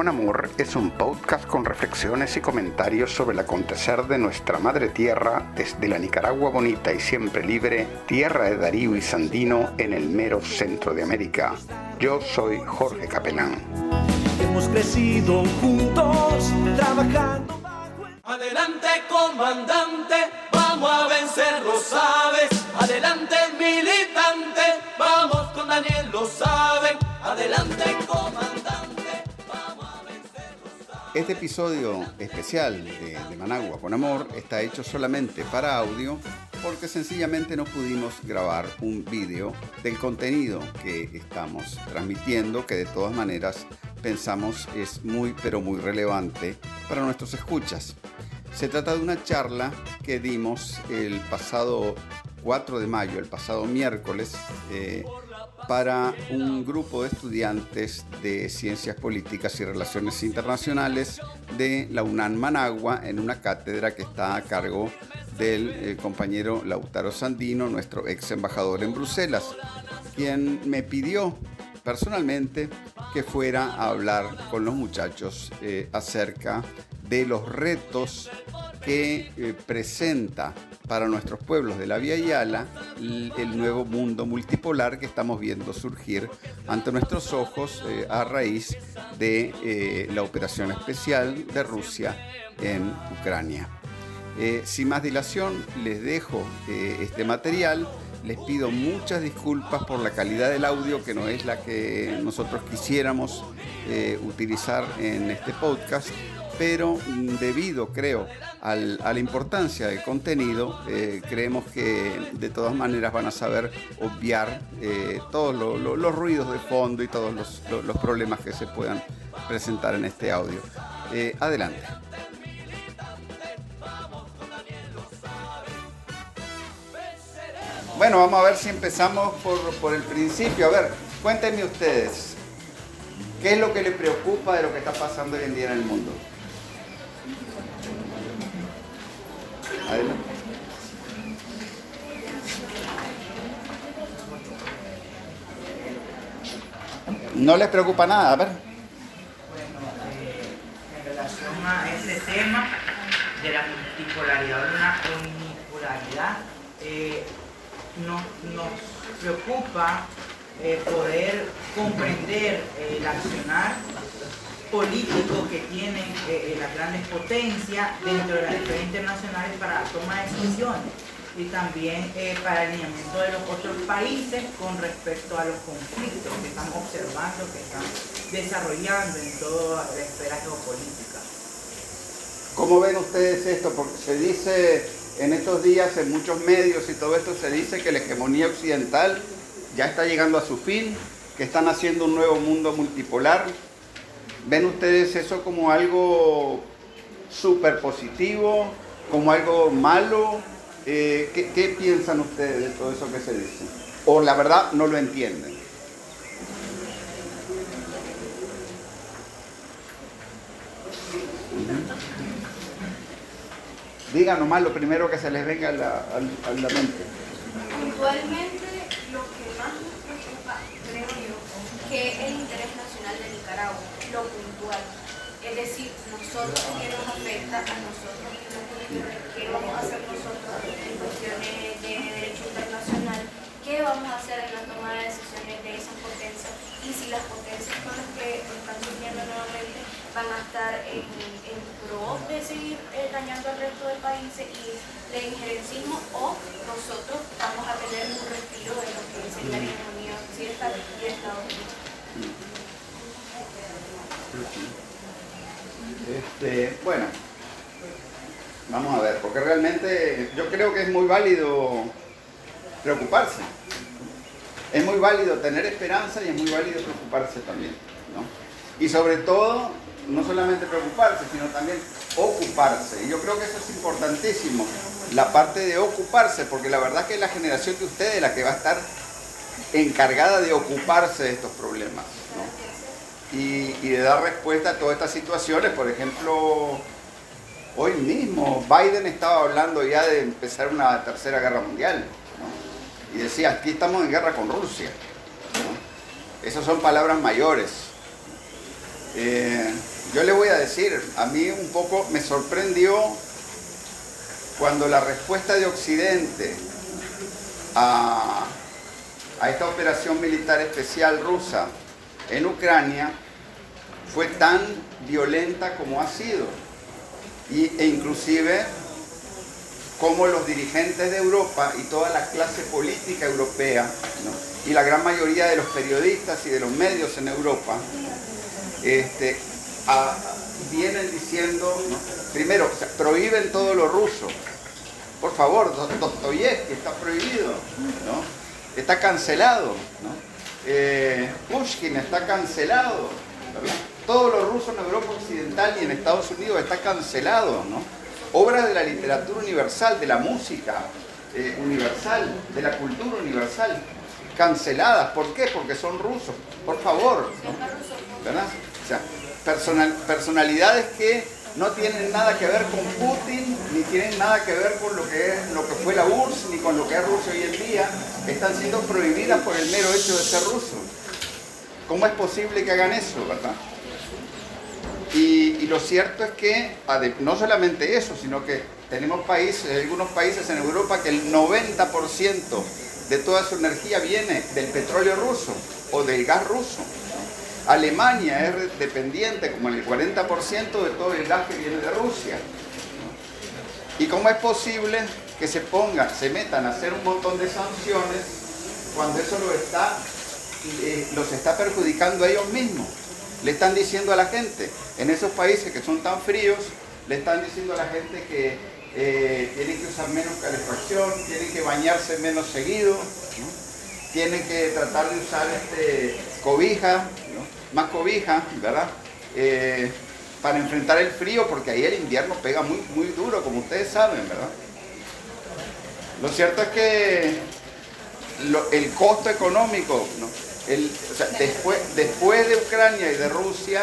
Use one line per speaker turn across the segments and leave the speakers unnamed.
con Amor es un podcast con reflexiones y comentarios sobre el acontecer de nuestra madre tierra desde la Nicaragua bonita y siempre libre, tierra de Darío y Sandino en el mero centro de América. Yo soy Jorge Capelán.
Hemos crecido juntos, trabajando
Adelante comandante, vamos a vencer, lo sabes. Adelante militante, vamos con Daniel, lo saben. Adelante comandante,
Este episodio especial de, Managua con Amor está hecho solamente para audio porque sencillamente no pudimos grabar un vídeo del contenido que estamos transmitiendo, que de todas maneras pensamos es muy pero muy relevante para nuestros escuchas. Se trata de una charla que dimos el pasado 4 de mayo, el pasado miércoles, eh, para un grupo de estudiantes de Ciencias Políticas y Relaciones Internacionales de la UNAM Managua en una cátedra que está a cargo del eh, compañero Lautaro Sandino, nuestro ex embajador en Bruselas, quien me pidió personalmente que fuera a hablar con los muchachos eh, acerca de los retos que eh, presenta para nuestros pueblos de la Vía Yala el, nuevo mundo multipolar que estamos viendo surgir ante nuestros ojos eh, a raíz de eh, la operación especial de Rusia en Ucrania. Eh, sin más dilación, les dejo este material. Les pido muchas disculpas por la calidad del audio, que no es la que nosotros quisiéramos utilizar en este podcast, pero mm, debido, creo, al- a la importancia del contenido, eh, creemos que de todas maneras van a saber obviar eh, todos lo- lo- los ruidos de fondo y todos los, lo- los problemas que se puedan presentar en este audio. Eh, adelante. Bueno, vamos a ver si empezamos por, por el principio. A ver, cuéntenme ustedes, ¿qué es lo que les preocupa de lo que está pasando hoy en día en el mundo? No les preocupa nada, a ver.
Bueno, en relación a ese tema de la multipolaridad o una unipolaridad, eh, nos, preocupa poder comprender el accionar político que tienen las grandes potencias dentro de las esferas internacionales para la toma de decisiones y también eh, para el alineamiento de los otros países con respecto a los conflictos que estamos observando, que están desarrollando en toda la esfera geopolítica.
¿Cómo ven ustedes esto? Porque se dice en estos días en muchos medios y todo esto se dice que la hegemonía occidental ya está llegando a su fin, que están haciendo un nuevo mundo multipolar. ¿Ven ustedes eso como algo súper positivo, como algo malo? Eh, ¿qué, piensan ustedes de todo eso que se dice? ¿O la verdad no lo entienden? Digan nomás lo primero que se les venga a la, a- la mente.
Puntualmente, lo que más nos preocupa, creo yo, que es el interés nacional de Nicaragua, lo puntual. Es decir, nosotros que nos afecta a nosotros, vamos a hacer qué vamos a hacer en la toma de decisiones de esas potencias y si las potencias con las que están surgiendo nuevamente van a estar en, en pro de seguir eh, dañando al resto del país y de injerencismo o nosotros vamos a tener un respiro de lo que sería la economía occidental y Estados Unidos.
Este, bueno, vamos a ver, porque realmente yo creo que es muy válido preocuparse. Es muy válido tener esperanza y es muy válido preocuparse también. ¿no? Y sobre todo, no solamente preocuparse, sino también ocuparse. Y yo creo que eso es importantísimo, la parte de ocuparse, porque la verdad que es la generación de ustedes la que va a estar encargada de ocuparse de estos problemas. ¿no? y, y de dar respuesta a todas estas situaciones. Por ejemplo, hoy mismo Biden estaba hablando ya de empezar una tercera guerra mundial. Y decía, aquí estamos en guerra con Rusia. Esas son palabras mayores. Eh, yo le voy a decir, a mí un poco me sorprendió cuando la respuesta de Occidente a, a esta operación militar especial rusa en Ucrania fue tan violenta como ha sido. Y, e inclusive como los dirigentes de Europa y toda la clase política europea y la gran mayoría de los periodistas y de los medios en Europa este, vienen diciendo, primero, prohíben todo lo ruso. Por favor, Do- Dostoyevsky está prohibido, ¿no? está cancelado. Eh, Pushkin está cancelado. ¿verdad? Todo lo ruso en Europa Occidental y en Estados Unidos está cancelado. ¿no? Obras de la literatura universal, de la música eh, universal, de la cultura universal, canceladas. ¿Por qué? Porque son rusos. Por favor. ¿no? ¿verdad? O sea, personal- personalidades que no tienen nada que ver con Putin, ni tienen nada que ver con lo que, es, lo que fue la URSS, ni con lo que es Rusia hoy en día, están siendo prohibidas por el mero hecho de ser rusos. ¿Cómo es posible que hagan eso, verdad? Y, lo cierto es que no solamente eso, sino que tenemos países, algunos países en Europa que el 90% de toda su energía viene del petróleo ruso o del gas ruso. Alemania es dependiente como en el 40% de todo el gas que viene de Rusia. ¿Y cómo es posible que se pongan, se metan a hacer un montón de sanciones cuando eso lo está, eh, los está perjudicando a ellos mismos? Le están diciendo a la gente, en esos países que son tan fríos, le están diciendo a la gente que eh, tienen que usar menos calefacción, tienen que bañarse menos seguido, tienen que tratar de usar este, cobija, más cobija, ¿verdad? Eh, para enfrentar el frío, porque ahí el invierno pega muy, muy duro, como ustedes saben, ¿verdad? Lo cierto es que el costo económico, ¿no? Después, de Ucrania y de Rusia,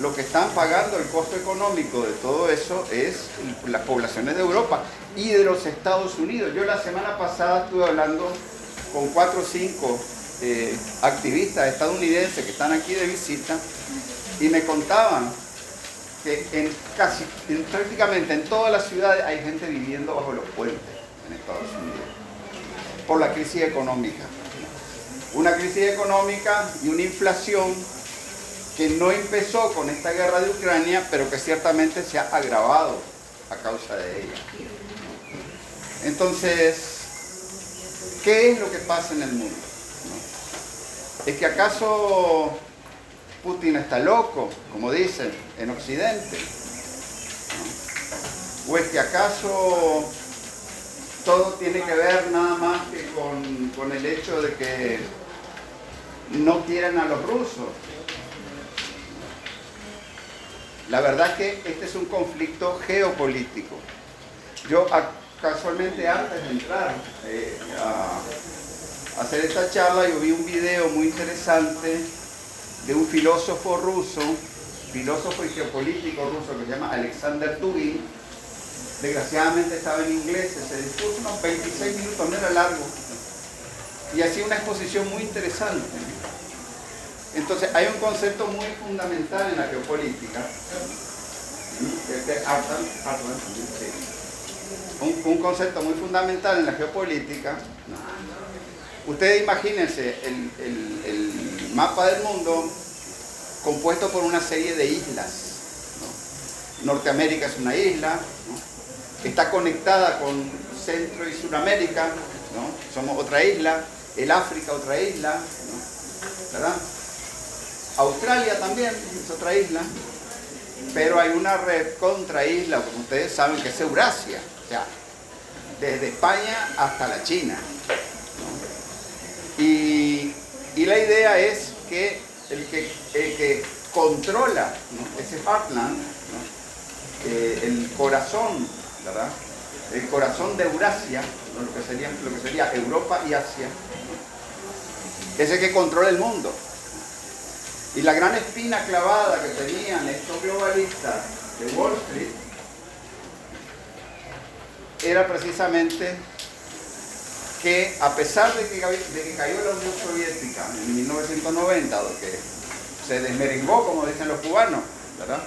lo que están pagando el costo económico de todo eso es las poblaciones de Europa y de los Estados Unidos. Yo la semana pasada estuve hablando con cuatro o cinco eh, activistas estadounidenses que están aquí de visita y me contaban que en casi, en prácticamente en todas las ciudades hay gente viviendo bajo los puentes en Estados Unidos por la crisis económica. Una crisis económica y una inflación que no empezó con esta guerra de Ucrania, pero que ciertamente se ha agravado a causa de ella. Entonces, ¿qué es lo que pasa en el mundo? ¿Es que acaso Putin está loco, como dicen en Occidente? ¿O es que acaso todo tiene que ver nada más que con, con el hecho de que no quieren a los rusos? La verdad es que este es un conflicto geopolítico. Yo casualmente antes de entrar eh, a, hacer esta charla, yo vi un video muy interesante de un filósofo ruso, filósofo y geopolítico ruso que se llama Alexander Dugin. Desgraciadamente estaba en inglés ese discurso, unos 26 minutos, no era largo. Y hacía una exposición muy interesante. Entonces, hay un concepto muy fundamental en la geopolítica. Este, un, concepto muy fundamental en la geopolítica. Ustedes imagínense el, mapa del mundo compuesto por una serie de islas. ¿no? Norteamérica es una isla, ¿no? está conectada con Centro y Sudamérica, somos otra isla, el África otra isla. ¿verdad? Australia también es otra isla, pero hay una red contra isla, como ustedes saben, que es Eurasia, o sea, desde España hasta la China. ¿no? Y, y la idea es que el que, el que controla ese heartland. Eh, el corazón, ¿verdad? El corazón de Eurasia, lo, que sería, lo que sería Europa y Asia. Es el que controla el mundo. Y la gran espina clavada que tenían estos globalistas de Wall Street era precisamente que a pesar de que, de que cayó la Unión Soviética en 1990, o que se desmerengó, como dicen los cubanos, ¿verdad?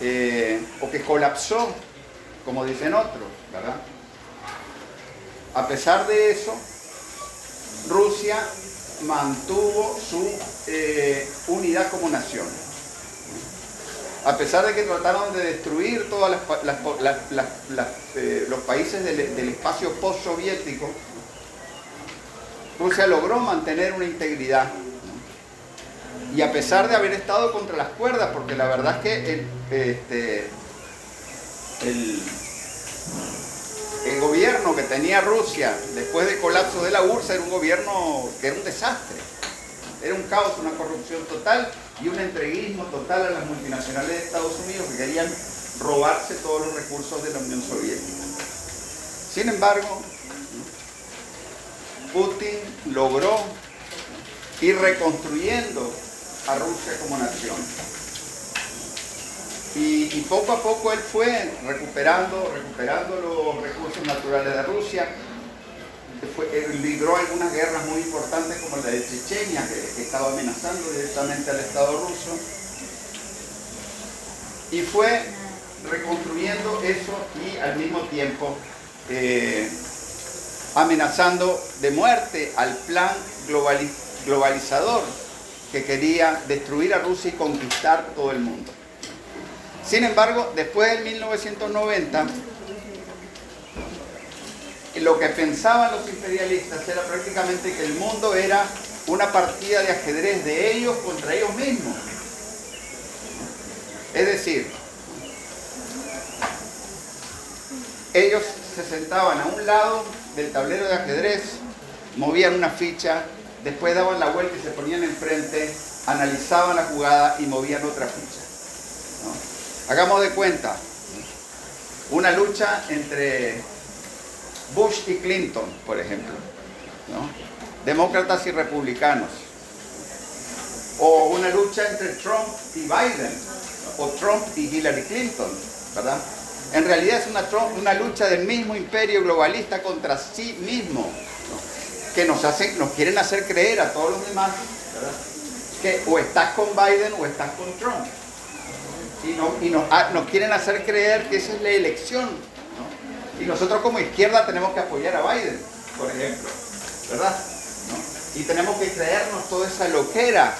Eh, o que colapsó, como dicen otros, ¿verdad? A pesar de eso, Rusia mantuvo su eh, unidad como nación. A pesar de que trataron de destruir todos eh, los países del, del espacio post-soviético, Rusia logró mantener una integridad. Y a pesar de haber estado contra las cuerdas, porque la verdad es que el, este, el, el gobierno que tenía Rusia después del colapso de la URSS era un gobierno que era un desastre. Era un caos, una corrupción total y un entreguismo total a las multinacionales de Estados Unidos que querían robarse todos los recursos de la Unión Soviética. Sin embargo, Putin logró ir reconstruyendo a Rusia como nación. Y, poco a poco él fue recuperando, recuperando los recursos naturales de Rusia. Libró algunas guerras muy importantes como la de Chechenia, que, estaba amenazando directamente al Estado ruso. Y fue reconstruyendo eso y al mismo tiempo eh, amenazando de muerte al plan globalizador que quería destruir a Rusia y conquistar todo el mundo. Sin embargo, después del 1990, lo que pensaban los imperialistas era prácticamente que el mundo era una partida de ajedrez de ellos contra ellos mismos. Es decir, ellos se sentaban a un lado del tablero de ajedrez, movían una ficha, después daban la vuelta y se ponían enfrente, analizaban la jugada y movían otra ficha. Hagamos de cuenta, una lucha entre Bush y Clinton, por ejemplo, demócratas y republicanos, o una lucha entre Trump y Biden, o Trump y Hillary Clinton, ¿verdad? En realidad es una, una lucha del mismo imperio globalista contra sí mismo, que nos, nos quieren hacer creer a todos los demás que o estás con Biden o estás con Trump. Y, y ah, nos, quieren hacer creer que esa es la elección. Y nosotros como izquierda tenemos que apoyar a Biden, por ejemplo. ¿Verdad? Y tenemos que creernos toda esa loquera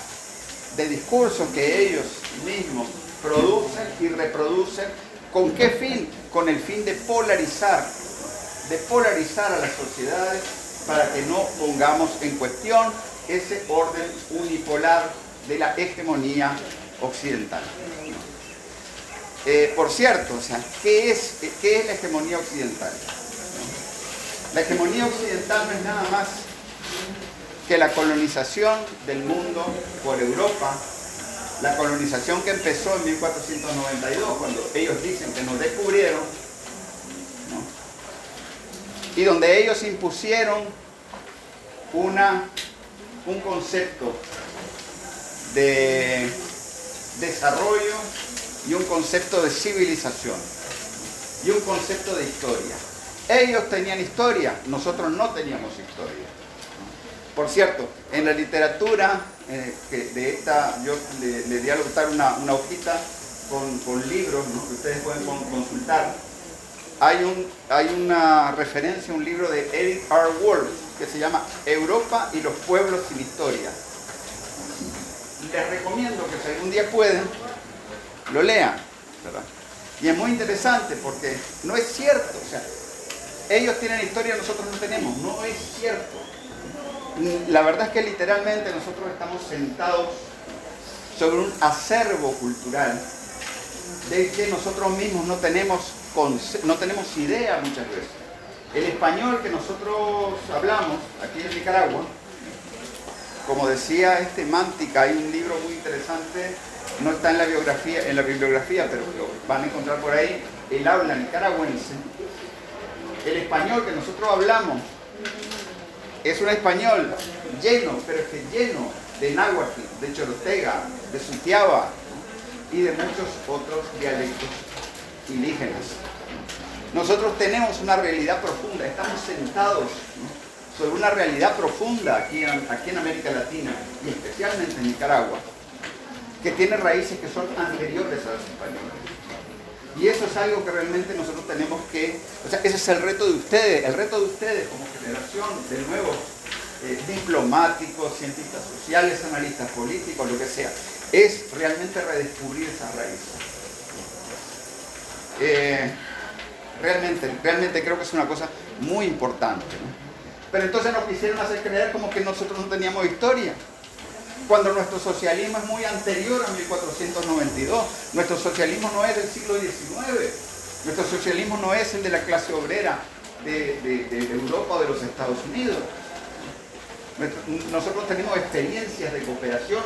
de discurso que ellos mismos producen y reproducen ¿Con qué fin? Con el fin de polarizar, de polarizar a las sociedades para que no pongamos en cuestión ese orden unipolar de la hegemonía occidental. Eh, por cierto, o sea, ¿qué es, ¿qué es la hegemonía occidental? La hegemonía occidental no es nada más que la colonización del mundo por Europa la colonización que empezó en 1492, cuando ellos dicen que nos descubrieron, y donde ellos impusieron una, un concepto de desarrollo y un concepto de civilización y un concepto de historia. Ellos tenían historia, nosotros no teníamos historia. Por cierto, en la literatura eh, de esta, yo le, di a adoptar una, hojita con, libros que ustedes pueden consultar. Hay, un, hay una referencia un libro de Eric R. Wolf que se llama Europa y los pueblos sin historia. Les recomiendo que si algún día pueden, lo lean. Y es muy interesante porque no es cierto. O sea, ellos tienen historia, nosotros no tenemos. No es cierto la verdad es que literalmente nosotros estamos sentados sobre un acervo cultural de que nosotros mismos no tenemos, no tenemos idea muchas veces. El español que nosotros hablamos aquí en Nicaragua, como decía este Mántica, hay un libro muy interesante, no está en la biografía, en la bibliografía, pero lo van a encontrar por ahí, el habla nicaragüense. El español que nosotros hablamos es un español lleno, pero es que lleno de náhuatl, de chorotega, de sutiaba y de muchos otros dialectos indígenas. Nosotros tenemos una realidad profunda, estamos sentados sobre una realidad profunda aquí en, aquí en América Latina y especialmente en Nicaragua, que tiene raíces que son anteriores a los españoles. Y eso es algo que realmente nosotros tenemos que, o sea, ese es el reto de ustedes, el reto de ustedes como generación de nuevos eh, diplomáticos, cientistas sociales, analistas políticos, lo que sea, es realmente redescubrir esas raíces. Eh, realmente, realmente creo que es una cosa muy importante. Pero entonces nos quisieron hacer creer como que nosotros no teníamos historia. Cuando nuestro socialismo es muy anterior a 1492. Nuestro socialismo no es del siglo XIX. Nuestro socialismo no es el de la clase obrera de, Europa o de los Estados Unidos. Nosotros tenemos experiencias de cooperación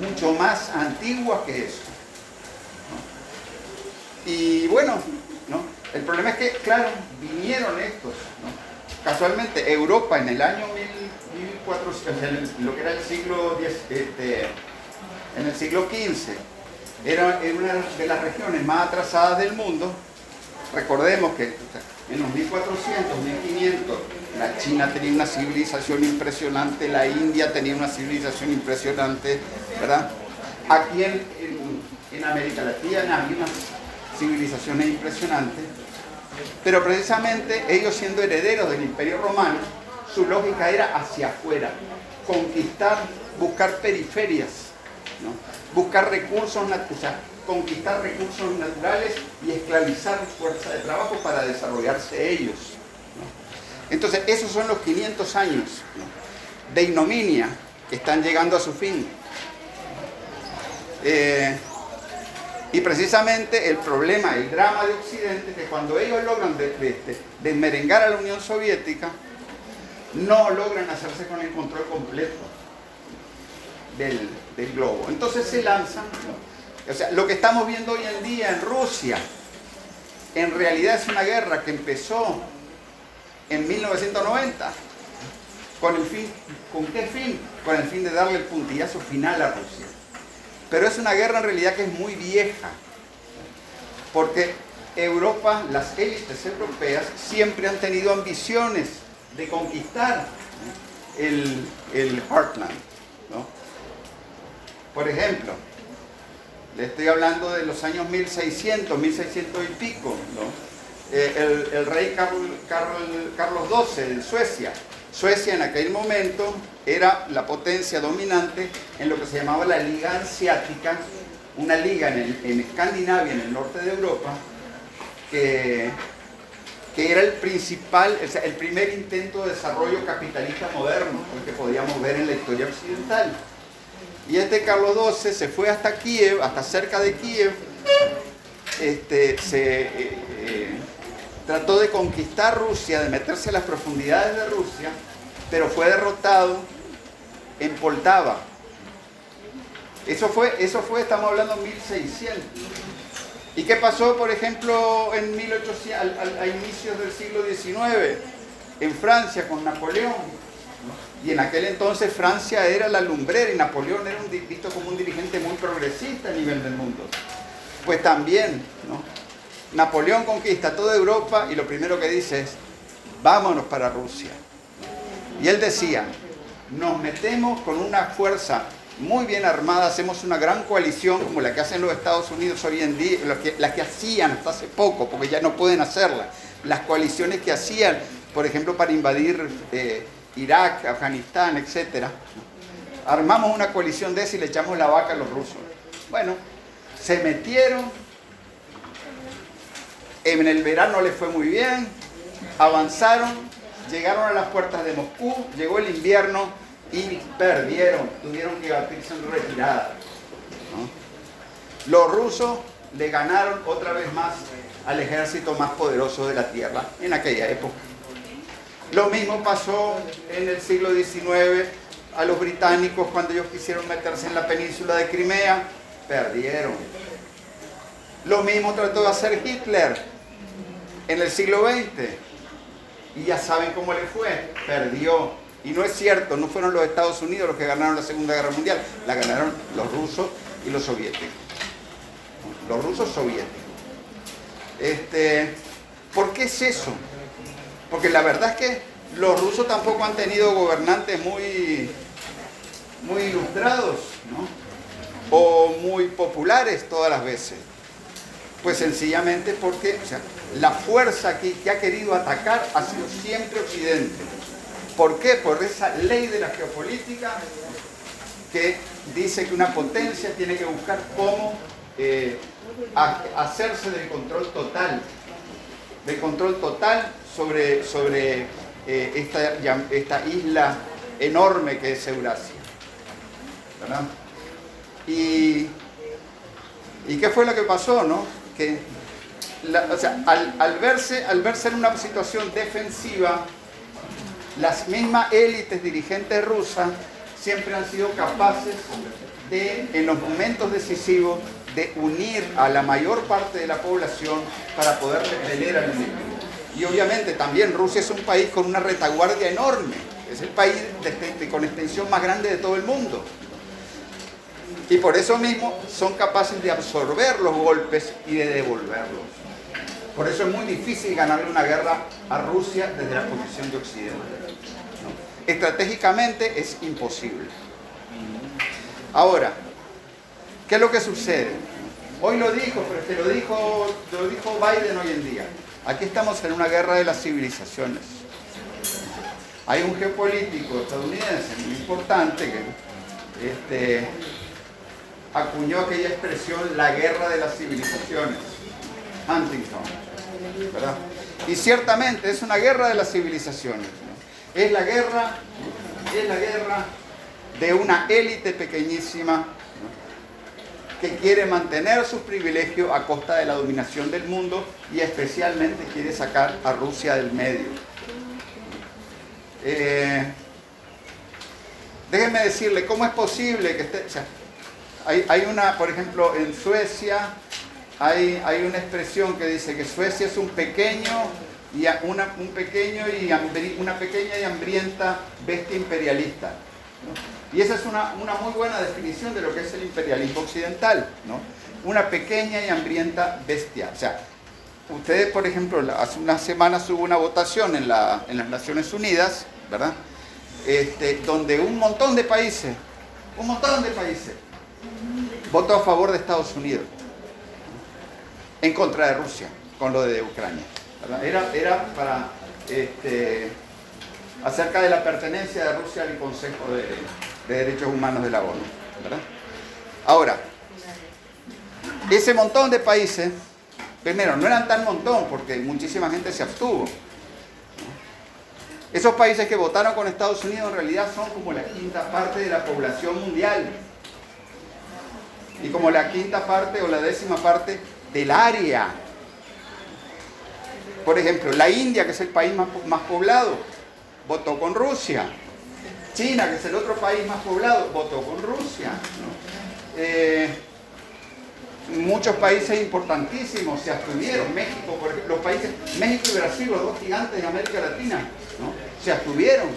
mucho más antiguas que eso. Y bueno, ¿no? el problema es que, claro, vinieron estos. ¿no? Casualmente, Europa en el año 1000 1400, o sea, en lo que era el siglo X, este, en el siglo XV, era, una de las regiones más atrasadas del mundo. Recordemos que en los 1400, 1500, la China tenía una civilización impresionante, la India tenía una civilización impresionante, ¿verdad? Aquí en, en- en América Latina había unas civilizaciones impresionantes, pero precisamente ellos siendo herederos del Imperio Romano, su lógica era hacia afuera, conquistar, buscar periferias, buscar recursos, nat- o sea, conquistar recursos naturales y esclavizar fuerza de trabajo para desarrollarse ellos. Entonces, esos son los 500 años de ignominia que están llegando a su fin. Eh, y precisamente el problema, el drama de Occidente, que cuando ellos logran de- de- de- desmerengar a la Unión Soviética, no logran hacerse con el control completo del, del globo. Entonces se lanzan. O sea, lo que estamos viendo hoy en día en Rusia, en realidad es una guerra que empezó en 1990. ¿Con el fin? ¿Con qué fin? Con el fin de darle el puntillazo final a Rusia. Pero es una guerra en realidad que es muy vieja. Porque Europa, las élites europeas, siempre han tenido ambiciones de conquistar el, el Heartland. ¿no? Por ejemplo, le estoy hablando de los años 1600, 1600 y pico. ¿no? Eh, el, el rey Carl- Carl- Carlos XII de Suecia. Suecia en aquel momento era la potencia dominante en lo que se llamaba la Liga Hanseática, una liga en, en Escandinavia, en el norte de Europa, que, que era el principal, el primer intento de desarrollo capitalista moderno que podíamos ver en la historia occidental. Y este Carlos XII se fue hasta Kiev, hasta cerca de Kiev, este, se eh, eh, trató de conquistar Rusia, de meterse a las profundidades de Rusia, pero fue derrotado en Poltava. Eso fue, eso fue, estamos hablando 1600. ¿Y qué pasó, por ejemplo, en 1800, al- al- a inicios del siglo XIX, en Francia con Napoleón? Y en aquel entonces Francia era la lumbrera y Napoleón era visto como un dirigente muy progresista a nivel del mundo. Pues también, ¿no? Napoleón conquista toda Europa y lo primero que dice es, vámonos para Rusia. Y él decía, nos metemos con una fuerza muy bien armada, hacemos una gran coalición como la que hacen los Estados Unidos hoy en día, la que, hacían hasta hace poco, porque ya no pueden hacerla. Las coaliciones que hacían, por ejemplo, para invadir eh, Irak, Afganistán, etc. Armamos una coalición de esa y le echamos la vaca a los rusos. Bueno, se metieron, en el verano les fue muy bien, avanzaron, llegaron a las puertas de Moscú, llegó el invierno y perdieron, tuvieron que batirse en retirada. Los rusos le ganaron otra vez más al ejército más poderoso de la tierra en aquella época. Lo mismo pasó en el siglo XIX a los británicos cuando ellos quisieron meterse en la península de Crimea, perdieron. Lo mismo trató de hacer Hitler en el siglo XX. Y ya saben cómo le fue, perdió. Y no es cierto, no fueron los Estados Unidos los que ganaron la Segunda Guerra Mundial, la ganaron los rusos y los soviéticos. Los rusos soviéticos. Este, ¿Por qué es eso? Porque la verdad es que los rusos tampoco han tenido gobernantes muy, muy ilustrados, ¿no? o muy populares todas las veces. Pues sencillamente porque la fuerza que ha querido atacar ha sido siempre Occidente. ¿Por qué? Por esa ley de la geopolítica que dice que una potencia tiene que buscar cómo eh, hacerse del control total, del control total sobre, sobre eh, esta, esta isla enorme que es Eurasia. ¿verdad? Y, ¿y qué fue lo que pasó? No? Que o sea, al verse, al verse en una situación defensiva, las mismas élites dirigentes rusas siempre han sido capaces de, en los momentos decisivos, de unir a la mayor parte de la población para poder repeler al enemigo. Y obviamente también Rusia es un país con una retaguardia enorme, es el país de- con extensión más grande de todo el mundo. Y por eso mismo son capaces de absorber los golpes y de devolverlos. Por eso es muy difícil ganarle una guerra a Rusia desde la posición de Occidente. Estratégicamente es imposible. Ahora, ¿qué es lo que sucede? Hoy lo dijo, pero lo dijo, Biden hoy en día. Aquí estamos en una guerra de las civilizaciones. Hay un geopolítico estadounidense muy importante que este, acuñó aquella expresión la guerra de las civilizaciones. Huntington. Y ciertamente es una guerra de las civilizaciones. Es la guerra, es la guerra de una élite pequeñísima que quiere mantener sus privilegios a costa de la dominación del mundo y especialmente quiere sacar a Rusia del medio. Eh, déjenme decirle, ¿cómo es posible que esté... hay, hay una, por ejemplo, en Suecia hay, hay una expresión que dice que Suecia es un pequeño y una, un pequeño y una pequeña y hambrienta bestia imperialista. Y esa es una, una muy buena definición de lo que es el imperialismo occidental, ¿no? Una pequeña y hambrienta bestia. O sea, ustedes, por ejemplo, hace unas semanas hubo una votación en, la- en las Naciones Unidas, ¿verdad? Este, donde un montón de países, un montón de países, votó a favor de Estados Unidos en contra de Rusia con lo de Ucrania. Era, era para este, acerca de la pertenencia de Rusia al Consejo de, de Derechos Humanos de la ONU. ¿verdad? Ahora, ese montón de países, primero, no eran tan montón porque muchísima gente se abstuvo. Esos países que votaron con Estados Unidos en realidad son como la quinta parte de la población mundial y como la quinta parte o la décima parte del área. Por ejemplo, la India, que es el país más, más poblado, votó con Rusia. China, que es el otro país más poblado, votó con Rusia. Eh, muchos países importantísimos se abstuvieron. México, por ejemplo, los países, México y Brasil, los dos gigantes de América Latina, se abstuvieron.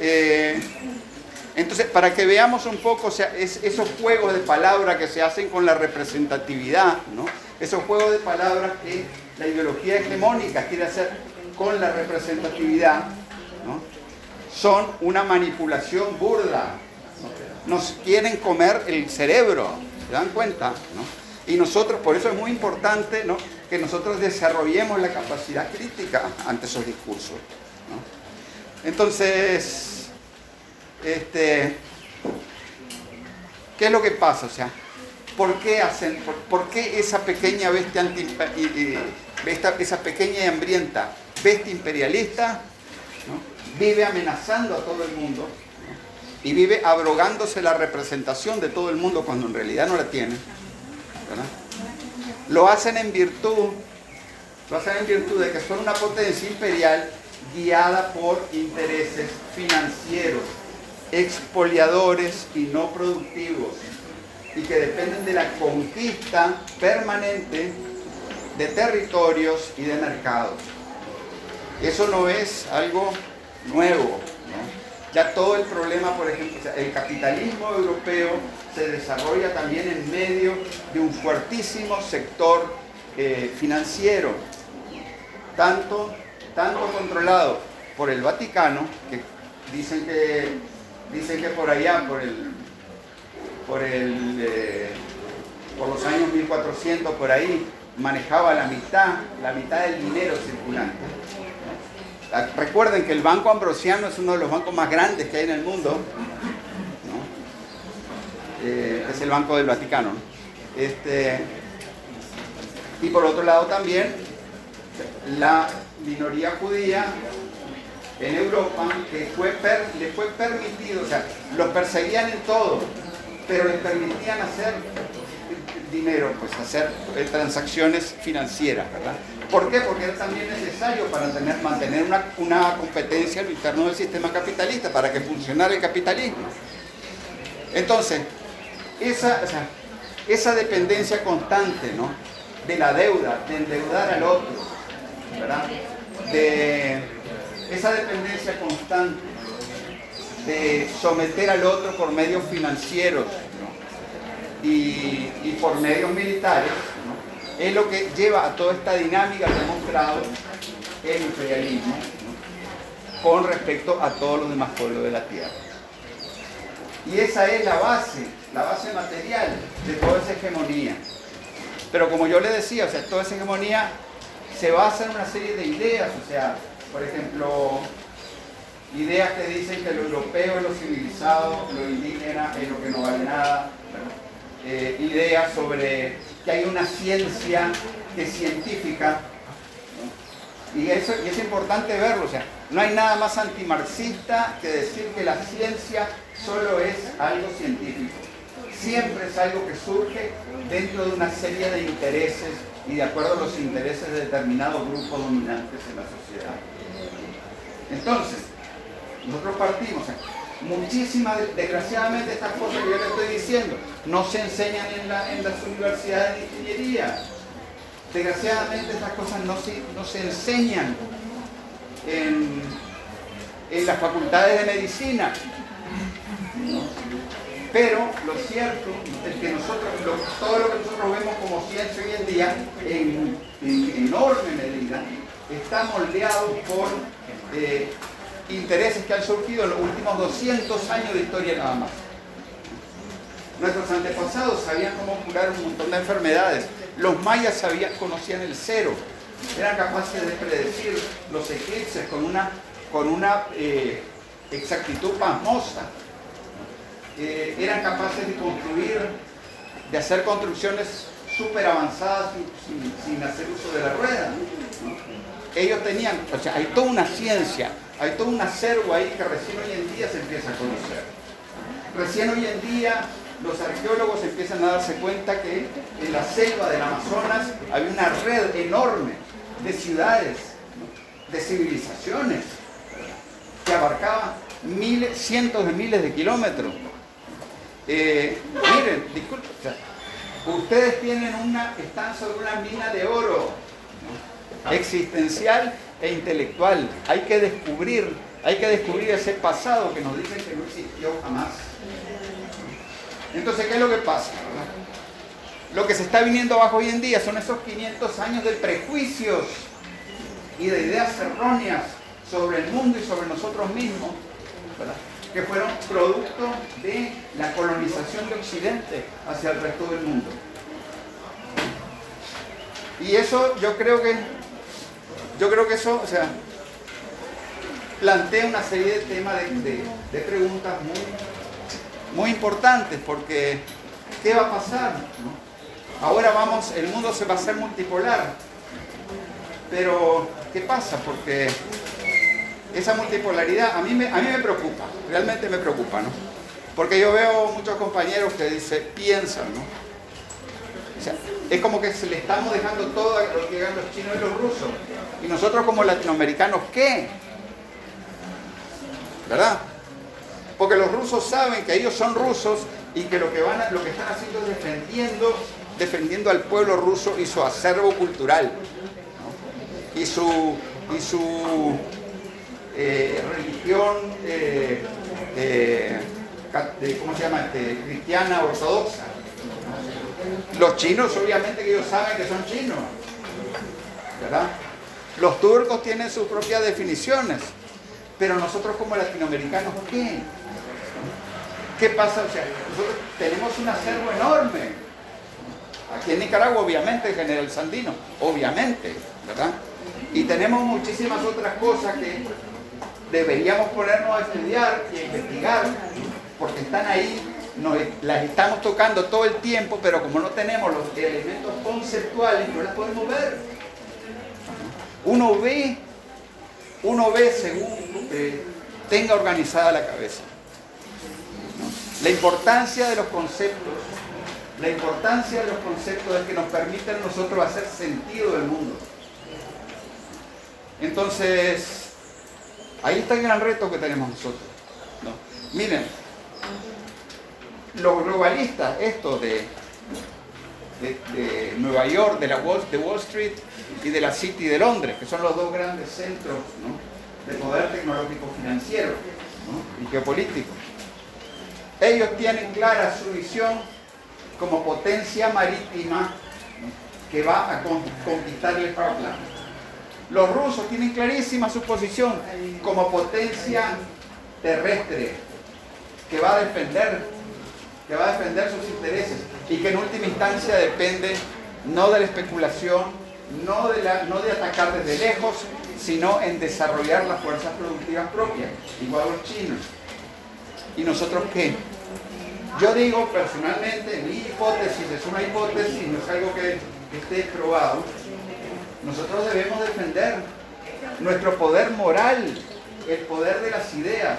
Eh, entonces, para que veamos un poco, o sea, es- esos juegos de palabras que se hacen con la representatividad, esos juegos de palabras que la ideología hegemónica quiere hacer con la representatividad, son una manipulación burda. ¿no? Nos quieren comer el cerebro, ¿se dan cuenta? ¿no? Y nosotros, por eso es muy importante que nosotros desarrollemos la capacidad crítica ante esos discursos. Entonces, este, ¿qué es lo que pasa? O sea, ¿por qué hacen, por, qué esa pequeña bestia anti, y- esta- esa pequeña y hambrienta bestia imperialista vive amenazando a todo el mundo y vive abrogándose la representación de todo el mundo cuando en realidad no la tiene? Lo hacen en virtud, lo hacen en virtud de que son una potencia imperial guiada por intereses financieros, expoliadores y no productivos, y que dependen de la conquista permanente de territorios y de mercados. Eso no es algo nuevo. Ya todo el problema, por ejemplo, el capitalismo europeo se desarrolla también en medio de un fuertísimo sector eh, financiero, tanto, tanto controlado por el Vaticano, que dicen que, dicen que por allá, por el, por, el, eh, por los años 1400, por ahí, manejaba la mitad, la mitad del dinero circulante. Ah, Recuerden que el Banco Ambrosiano es uno de los bancos más grandes que hay en el mundo. Eh, es el Banco del Vaticano. ¿no? Este, y por otro lado también la minoría judía en Europa que fue fue permitido, o sea, los perseguían en todo, pero les permitían hacer dinero, pues hacer eh, transacciones financieras, ¿verdad? ¿Por qué? Porque era también necesario para tener, mantener una, una competencia a lo interno del sistema capitalista, para que funcionara el capitalismo. Entonces, esa, o esa dependencia constante, ¿no? De la deuda, de endeudar al otro, ¿verdad? De esa dependencia constante de someter al otro por medios financieros y, y por medios militares, es lo que lleva a toda esta dinámica que ha mostrado el imperialismo con respecto a todos los demás pueblos de la tierra. Y esa es la base, la base material de toda esa hegemonía. Pero como yo le decía, o sea, toda esa hegemonía se basa en una serie de ideas, o sea, por ejemplo, ideas que dicen que lo europeo es lo civilizado, lo indígena es lo que no vale nada. Eh, ideas sobre que hay una ciencia que es científica, y, eso, y es importante verlo, o sea, no hay nada más antimarxista que decir que la ciencia solo es algo científico. Siempre es algo que surge dentro de una serie de intereses y de acuerdo a los intereses de determinados grupos dominantes en la sociedad. Entonces, nosotros partimos, muchísimas, desgraciadamente estas cosas que yo le estoy diciendo, no se enseñan en, la- en las universidades de ingeniería. Desgraciadamente estas cosas no se, no se enseñan en, las facultades de medicina. Pero lo cierto es que nosotros, todo lo que nosotros vemos como ciencia hoy en día, en, en enorme medida, está moldeado por eh, intereses que han surgido en los últimos 200 años de historia nada más. Nuestros antepasados sabían cómo curar un montón de enfermedades. Los mayas sabían, conocían el cero. Eran capaces de predecir los eclipses con una, con una eh, exactitud pasmosa. Eh, eran capaces de construir, de hacer construcciones súper avanzadas sin, hacer uso de la rueda. Ellos tenían, o sea, hay toda una ciencia, hay todo un acervo ahí que recién hoy en día se empieza a conocer. Recién hoy en día los arqueólogos empiezan a darse cuenta que en la selva del Amazonas había una red enorme de ciudades, de civilizaciones, que abarcaba miles, cientos de miles de kilómetros. Eh, miren, disculpen, ustedes tienen una, están sobre una mina de oro, existencial e intelectual. Hay que descubrir, hay que descubrir ese pasado que nos dicen que no existió jamás. Entonces, ¿qué es lo que pasa? Lo que se está viniendo abajo hoy en día son esos 500 años de prejuicios y de ideas erróneas sobre el mundo y sobre nosotros mismos, que fueron producto de la colonización de Occidente hacia el resto del mundo. Y eso yo creo que, yo creo que eso, o sea, plantea una serie de temas, de, de- de preguntas muy, muy importantes, porque ¿qué va a pasar? no? Ahora vamos, el mundo se va a hacer multipolar, pero ¿qué pasa? Porque esa multipolaridad a mí me, a mí me preocupa, realmente me preocupa, ¿no? Porque yo veo muchos compañeros que dicen, piensan, ¿no? Es como que se le estamos dejando todo a lo que los chinos y los rusos. Y nosotros como latinoamericanos, ¿qué? ¿Verdad? Porque los rusos saben que ellos son rusos y que lo que, están haciendo es defendiendo, defendiendo al pueblo ruso y su acervo cultural. Y su, y su eh, religión, eh, eh, ¿cómo se llama? Este, cristiana ortodoxa. Los chinos, obviamente que ellos saben que son chinos, ¿verdad? Los turcos tienen sus propias definiciones, pero nosotros como latinoamericanos, ¿qué? ¿Qué pasa? O sea, nosotros tenemos un acervo enorme. Aquí en Nicaragua, obviamente, General Sandino, obviamente, ¿verdad? Y tenemos muchísimas otras cosas que deberíamos ponernos a estudiar y a investigar, porque están ahí, nos, las estamos tocando todo el tiempo, pero como no tenemos los elementos conceptuales, no las podemos ver. Uno ve, uno ve según eh, tenga organizada la cabeza. La importancia de los conceptos, la importancia de los conceptos es que nos permiten nosotros hacer sentido del mundo. Entonces, ahí está el gran reto que tenemos nosotros. Miren, los globalistas, esto de, Nueva York, de, Wall, Street y de la City de Londres, que son los dos grandes centros de poder tecnológico financiero y geopolítico. Ellos tienen clara su visión como potencia marítima que va a conquistar el Parkland. Los rusos tienen clarísima su posición como potencia terrestre que va a defender, que va a defender sus intereses y que en última instancia depende no de la especulación, no de, atacar desde lejos, sino en desarrollar las fuerzas productivas propias, igual los chinos. ¿Y nosotros qué? Yo digo personalmente, mi hipótesis es una hipótesis, no es algo que esté probado. Nosotros debemos defender nuestro poder moral, el poder de las ideas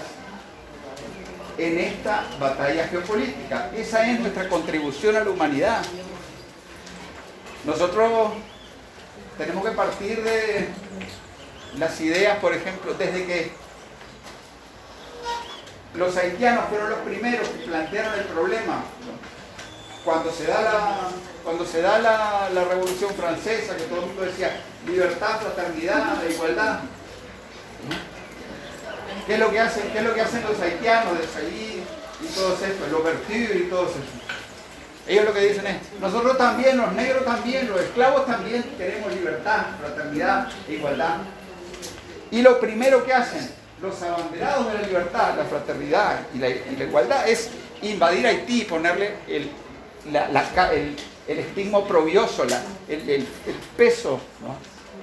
en esta batalla geopolítica. Esa es nuestra contribución a la humanidad. Nosotros tenemos que partir de las ideas, por ejemplo, desde que los haitianos fueron los primeros que plantearon el problema. Cuando se da la, cuando se da la, Revolución Francesa, que todo el mundo decía libertad, fraternidad, igualdad. ¿Qué es lo que hacen, qué es lo que hacen los haitianos de salir y todo eso, el overture y todo eso? Ellos lo que dicen es, nosotros también, los negros también, los esclavos también queremos libertad, fraternidad, igualdad. Y lo primero que hacen, los abanderados de la libertad, la fraternidad y la, igualdad es invadir Haití y ponerle el, el, estigma oprobioso, el, peso,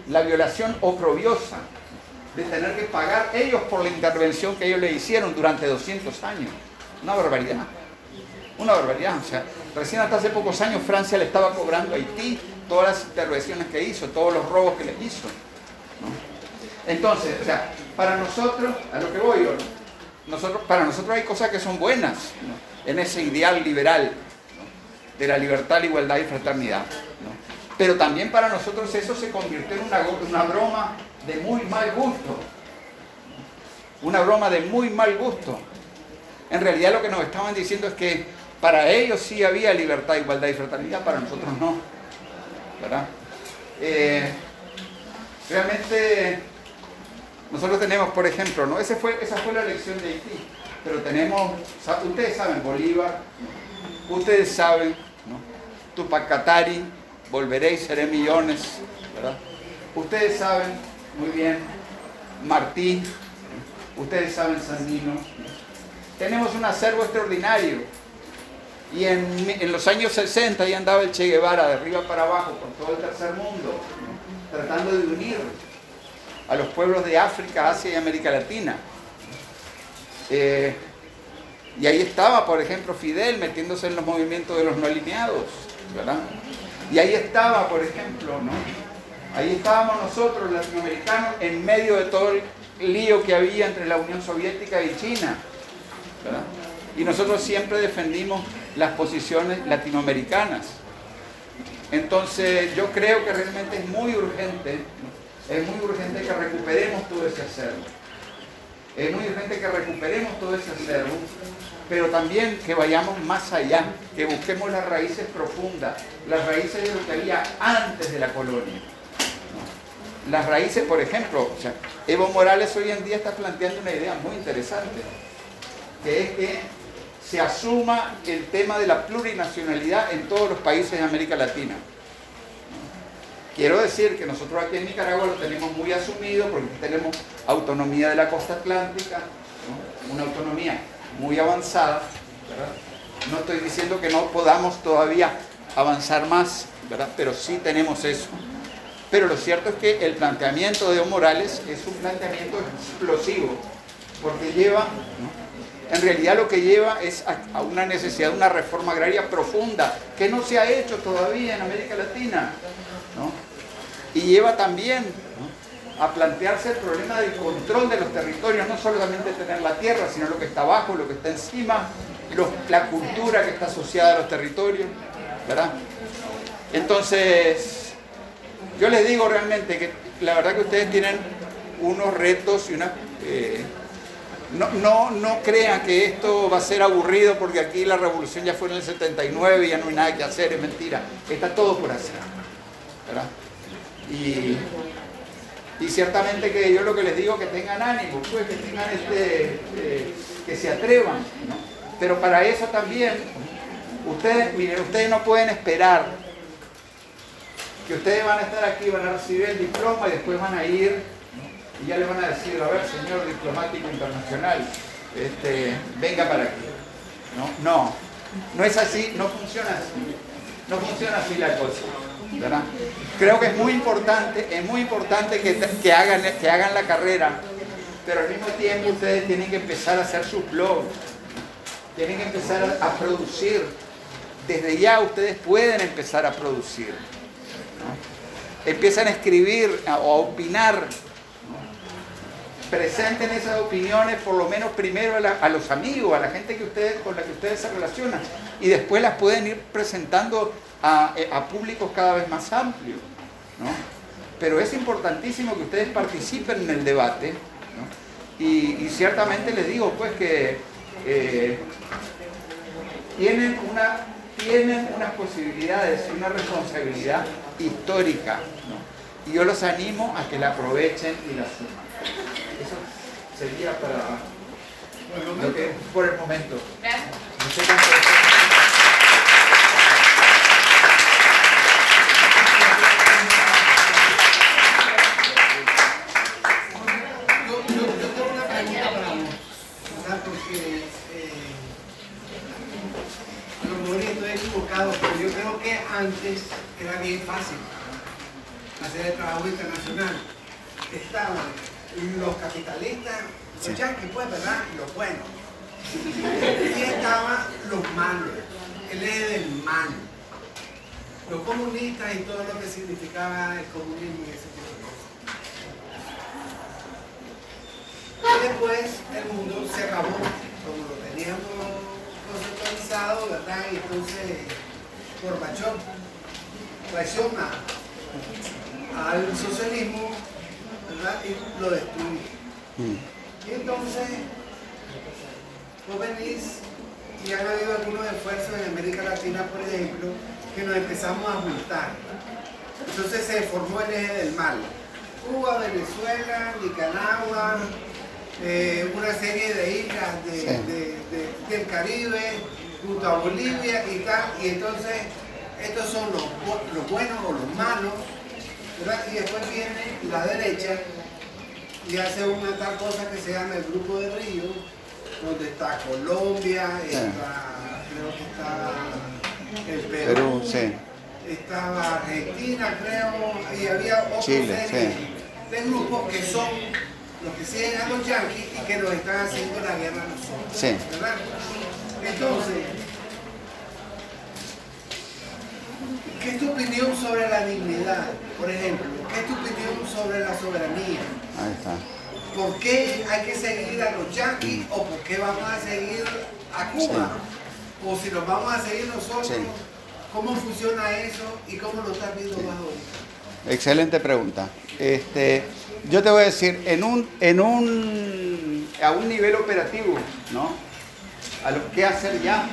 la violación oprobiosa de tener que pagar ellos por la intervención que ellos le hicieron durante 200 años. Una barbaridad. Una barbaridad. O sea, recién hasta hace pocos años Francia le estaba cobrando a Haití todas las intervenciones que hizo, todos los robos que les hizo. Entonces, o sea, para nosotros, a lo que voy nosotros, para nosotros hay cosas que son buenas en ese ideal liberal de la libertad, la igualdad y fraternidad. Pero también para nosotros eso se convirtió en una, una broma de muy mal gusto. Una broma de muy mal gusto. En realidad lo que nos estaban diciendo es que para ellos sí había libertad, igualdad y fraternidad, para nosotros no. ¿Verdad? Eh, realmente nosotros tenemos, por ejemplo, ¿no? Fue, esa fue la elección de Haití, pero tenemos, ustedes saben, Bolívar, ustedes saben, ¿no? Tupac Katari, volveré y seré millones, ¿verdad? Ustedes saben muy bien, Martí, ustedes saben Sandino. Tenemos un acervo extraordinario. Y en, en, los años 60 ya andaba el Che Guevara de arriba para abajo por todo el tercer mundo, tratando de unir a los pueblos de África, Asia y América Latina. Eh, y ahí estaba, por ejemplo, Fidel metiéndose en los movimientos de los no alineados, ¿verdad? Y ahí estaba, por ejemplo, ¿no? Ahí estábamos nosotros, latinoamericanos, en medio de todo el lío que había entre la Unión Soviética y China. Y nosotros siempre defendimos las posiciones latinoamericanas. Entonces, yo creo que realmente es muy urgente es muy urgente que recuperemos todo ese acervo. Es muy urgente que recuperemos todo ese acervo, pero también que vayamos más allá, que busquemos las raíces profundas, las raíces de lo que había antes de la colonia. Las raíces, por ejemplo, Evo Morales hoy en día está planteando una idea muy interesante, que es que se asuma el tema de la plurinacionalidad en todos los países de América Latina. Quiero decir que nosotros aquí en Nicaragua lo tenemos muy asumido porque tenemos autonomía de la costa atlántica, una autonomía muy avanzada. No estoy diciendo que no podamos todavía avanzar más, ¿verdad? Pero sí tenemos eso. Pero lo cierto es que el planteamiento de Evo Morales es un planteamiento explosivo, porque lleva, en realidad lo que lleva es a, una necesidad de una reforma agraria profunda, que no se ha hecho todavía en América Latina, ¿no? Y lleva también a plantearse el problema del control de los territorios, no solamente tener la tierra, sino lo que está abajo, lo que está encima, la cultura que está asociada a los territorios, ¿verdad? Entonces, yo les digo realmente que la verdad que ustedes tienen unos retos y una... eh, no, no, no crean que esto va a ser aburrido porque aquí la revolución ya fue en el 79 y ya no hay nada que hacer, es mentira. Está todo por hacer. ¿verdad? Y, y ciertamente que yo lo que les digo que tengan ánimo, pues que tengan este, eh, que se atrevan. ¿no? Pero para eso también, ustedes, miren, ustedes no pueden esperar que ustedes van a estar aquí, van a recibir el diploma y después van a ir y ya le van a decir, a ver, señor diplomático internacional, este, venga para aquí. No, no, es así, no funciona así. No funciona así la cosa. ¿verdad? Creo que es muy importante, es muy importante que, hagan, que hagan la carrera, pero al mismo tiempo ustedes tienen que empezar a hacer sus blogs, tienen que empezar a producir. Desde ya ustedes pueden empezar a producir. Empiezan a escribir o a opinar. Presenten esas opiniones por lo menos primero a, los amigos, a la gente con la que ustedes se relacionan. Y después las pueden ir presentando a, eh, públicos cada vez más amplios. Pero es importantísimo que ustedes participen en el debate. y ciertamente les digo pues que eh, tienen, una, tienen unas posibilidades y una responsabilidad histórica. ¿no? Y yo los animo a que la aprovechen y la suman. Eso sería para lo que por el momento. No sé cuánto-
Yo, yo, yo tengo una pregunta para vos, ¿verdad? Porque eh, a lo mejor estoy equivocado, pero yo creo que antes era bien fácil hacer el trabajo internacional. Estaban los capitalistas, los yanquis, pues, ¿verdad? Y los buenos. Y estaban los malos, el eje del mal. Los comunistas y todo lo que significaba el comunismo y ese tipo de cosas. Y después el mundo se acabó, como lo teníamos conceptualizado, ¿verdad? Y entonces Gorbachev traiciona al socialismo, ¿verdad? Y lo destruye. Y entonces, vos venís y han habido algunos esfuerzos en América Latina, por ejemplo, que nos empezamos a juntar. Entonces se formó el eje del mal. Cuba, Venezuela, Nicaragua, eh, una serie de islas de-
Sí.
de- de- del Caribe, junto a Bolivia y tal. Y entonces, estos son los, los buenos o los malos, ¿verdad? Y después viene la derecha y hace una tal cosa que se llama el Grupo de Río, donde está Colombia,
Sí.
está, creo que está el
Perú, sí.
estaba Argentina, creo, y había otra
Chile.
De grupos que son los que siguen a los yanquis y que nos están haciendo la guerra a nosotros.
Sí.
¿verdad? Entonces, ¿qué es tu opinión sobre la dignidad? Por ejemplo, ¿qué es tu opinión sobre la soberanía?
Ahí está.
¿Por qué hay que seguir a los yanquis o por qué vamos a seguir a Cuba? O si nos vamos a seguir nosotros,
Sí.
¿cómo funciona eso y cómo lo estás viendo más hoy?
Excelente pregunta. Este, yo te voy a decir, en un, en un, a un nivel operativo, ¿no? A lo que hacer ya.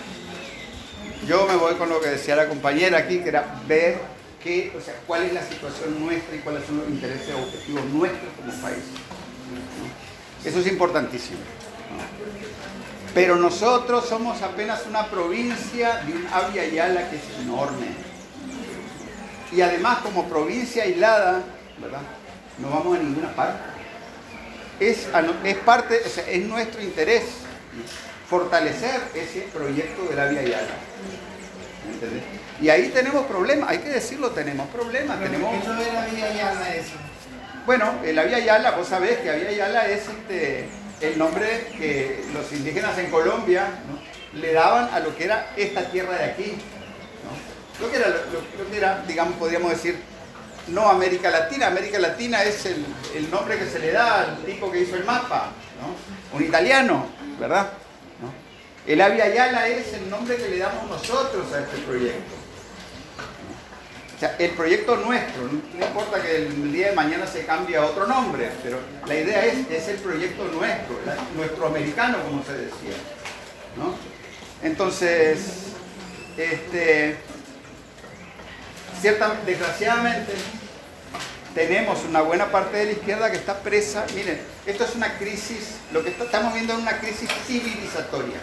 Yo me voy con lo que decía la compañera aquí, que era ver qué, o sea, cuál es la situación nuestra y cuáles son los intereses objetivos nuestros como país. Eso es importantísimo. Pero nosotros somos apenas una provincia de un Abya Yala que es enorme. Y además como provincia aislada, ¿verdad? No vamos a ninguna parte. Es, parte, o sea, es nuestro interés. fortalecer ese proyecto de la Vía Yala. ¿Entendés? Y ahí tenemos problemas, hay que decirlo, tenemos problemas.
Pero
Tenemos,
¿por qué no era Villa Yala eso?
bueno, eh, la Vía Yala, vos sabés que la Vía Yala es este, el nombre que los indígenas en Colombia ¿no? le daban a lo que era esta tierra de aquí. Lo, que era, que era, digamos, podríamos decir, no América Latina. América Latina es el, el nombre que se le da al tipo que hizo el mapa, ¿no? un italiano, ¿verdad? ¿No? El Avia Yala es el nombre que le damos nosotros a este proyecto. O sea, el proyecto nuestro, no importa que el día de mañana se cambie a otro nombre, pero la idea es, es el proyecto nuestro, nuestro americano, como se decía. ¿no? Entonces, este, desgraciadamente, tenemos una buena parte de la izquierda que está presa. Miren, esto es una crisis, lo que estamos viendo es una crisis civilizatoria.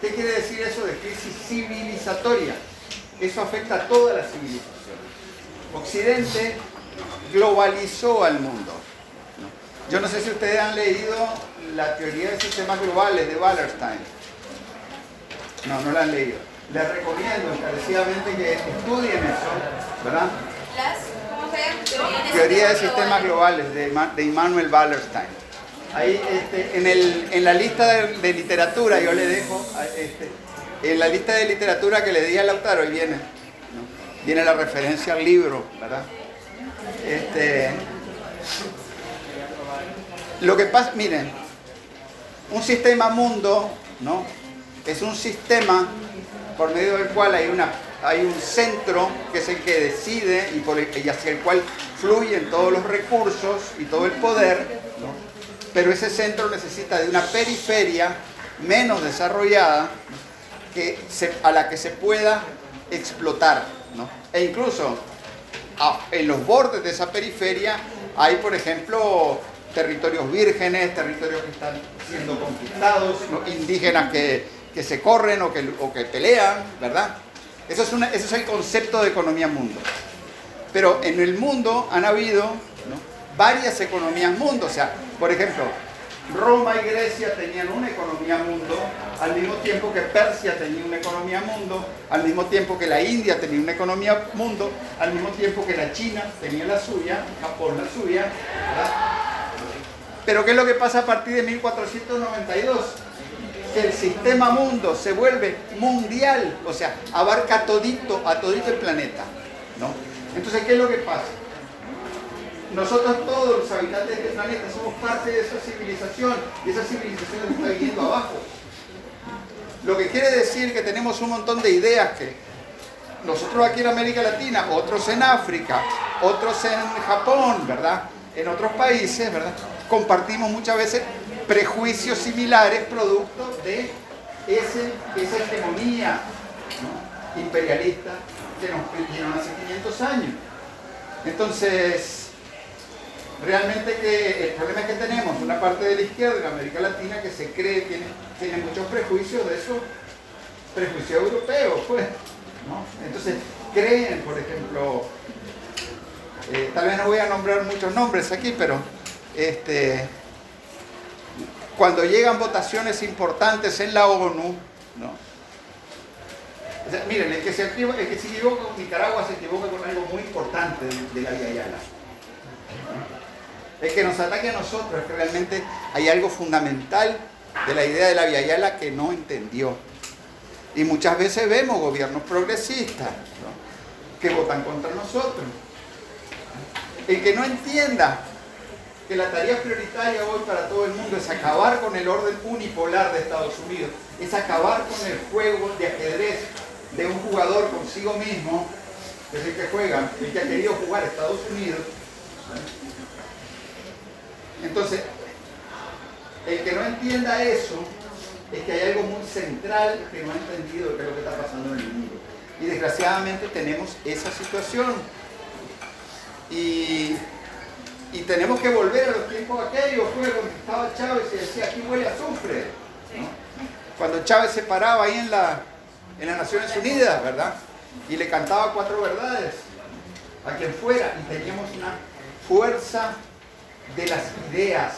¿Qué quiere decir eso de crisis civilizatoria? Eso afecta a toda la civilización. Occidente globalizó al mundo. Yo no sé si ustedes han leído la teoría de sistemas globales de Wallerstein. No, no la han leído. Les recomiendo encarecidamente que estudien eso, ¿verdad?
Las.
Teoría de sistemas globales de, de Immanuel Wallerstein. Ahí este, en, el- en la lista de, de literatura yo le dejo, este, en la lista de literatura que le di a Lautaro, ahí viene, ¿no? viene la referencia al libro, ¿verdad? Este, lo que pasa, miren, un sistema mundo, ¿no? Es un sistema por medio del cual hay, una, hay un centro que es el que decide y, por hacia el cual fluyen todos los recursos y todo el poder, pero ese centro necesita de una periferia menos desarrollada que a la que se pueda explotar. ¿no? E incluso en los bordes de esa periferia hay, por ejemplo, territorios vírgenes, territorios que están siendo conquistados, ¿no? indígenas que, que se corren o que, o que pelean, ¿verdad? Eso es, una- eso es el concepto de economía mundo. Pero en el mundo han habido ¿no? varias economías mundo. O sea, por ejemplo, Roma y Grecia tenían una economía mundo, al mismo tiempo que Persia tenía una economía mundo, al mismo tiempo que la India tenía una economía mundo, al mismo tiempo que la China tenía la suya, Japón la suya. ¿verdad? Pero ¿qué es lo que pasa a partir de 1492? El sistema mundo se vuelve mundial, o sea, abarca todito, a todito el planeta. ¿no? Entonces, ¿qué es lo que pasa? Nosotros todos los habitantes de este planeta somos parte de esa civilización y esa civilización está viviendo abajo. Lo que quiere decir que tenemos un montón de ideas que nosotros aquí en América Latina, otros en África, otros en Japón, ¿verdad? En otros países, ¿verdad? Compartimos muchas veces prejuicios similares producto de ese, esa hegemonía imperialista que nos dieron hace 500 años. Entonces, realmente que el problema es que tenemos una parte de la izquierda en América Latina que se cree, tiene, tiene muchos prejuicios de esos prejuicios europeos, pues. Entonces, creen, por ejemplo, eh, tal vez no voy a nombrar muchos nombres aquí, pero este, cuando llegan votaciones importantes en la ONU, ¿no? Miren, el que, se el que se equivoca con Nicaragua se equivoca con algo muy importante de, la Vía. El que nos ataque a nosotros es que realmente hay algo fundamental de la idea de la Vía que no entendió. Y muchas veces vemos gobiernos progresistas que votan contra nosotros. El que no entienda que la tarea prioritaria hoy para todo el mundo es acabar con el orden unipolar de Estados Unidos, es acabar con el juego de ajedrez de un jugador consigo mismo, que es el que juega, el que ha querido jugar Estados Unidos. Entonces, el que no entienda eso es que hay algo muy central que no ha entendido de lo que está pasando en el mundo. Y desgraciadamente tenemos esa situación. Y, y tenemos que volver a los tiempos aquellos, fue cuando estaba Chávez y decía, aquí huele a azufre. ¿no? Cuando Chávez se paraba ahí en, la, en las Naciones Unidas, ¿verdad? Y le cantaba cuatro verdades a quien fuera. Y teníamos una fuerza de las ideas.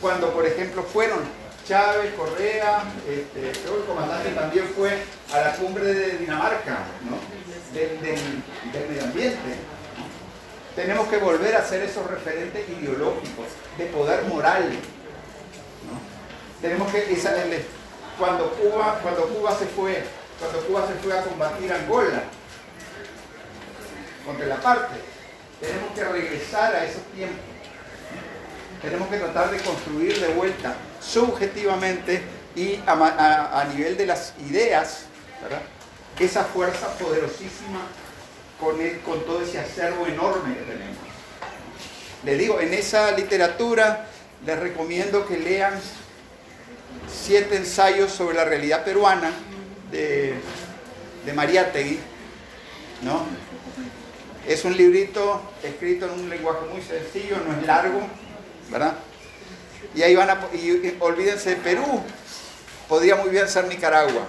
Cuando, por ejemplo, fueron Chávez, Correa, este, creo que el comandante también fue a la cumbre de Dinamarca, ¿no? del, del- del medio ambiente. Tenemos que volver a ser esos referentes ideológicos, de poder moral. ¿no? Tenemos que, cuando, Cuba, cuando Cuba se fue, cuando Cuba se fue a combatir Angola, contra la parte, tenemos que regresar a esos tiempos. Tenemos que tratar de construir de vuelta subjetivamente y a, nivel de las ideas, esa fuerza poderosísima con, con todo ese acervo enorme que tenemos. Le digo, en esa literatura les recomiendo que lean siete ensayos sobre la realidad peruana de, de Mariátegui, ¿no? Es un librito escrito en un lenguaje muy sencillo, no es largo, ¿verdad? Y ahí van a, y, olvídense de Perú, podría muy bien ser Nicaragua.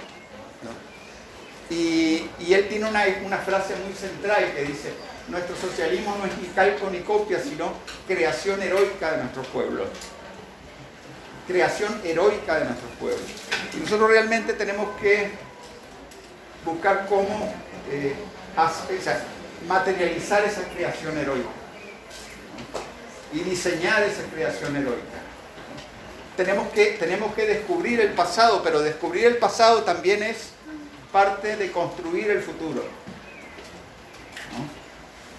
Y, él tiene una, una frase muy central que dice, nuestro socialismo no es ni calco ni copia, sino creación heroica de nuestros pueblos. Creación heroica de nuestros pueblos. Y nosotros realmente tenemos que buscar cómo eh, materializar esa creación heroica y diseñar esa creación heroica. Tenemos que, tenemos que descubrir el pasado, pero descubrir el pasado también es parte de construir el futuro.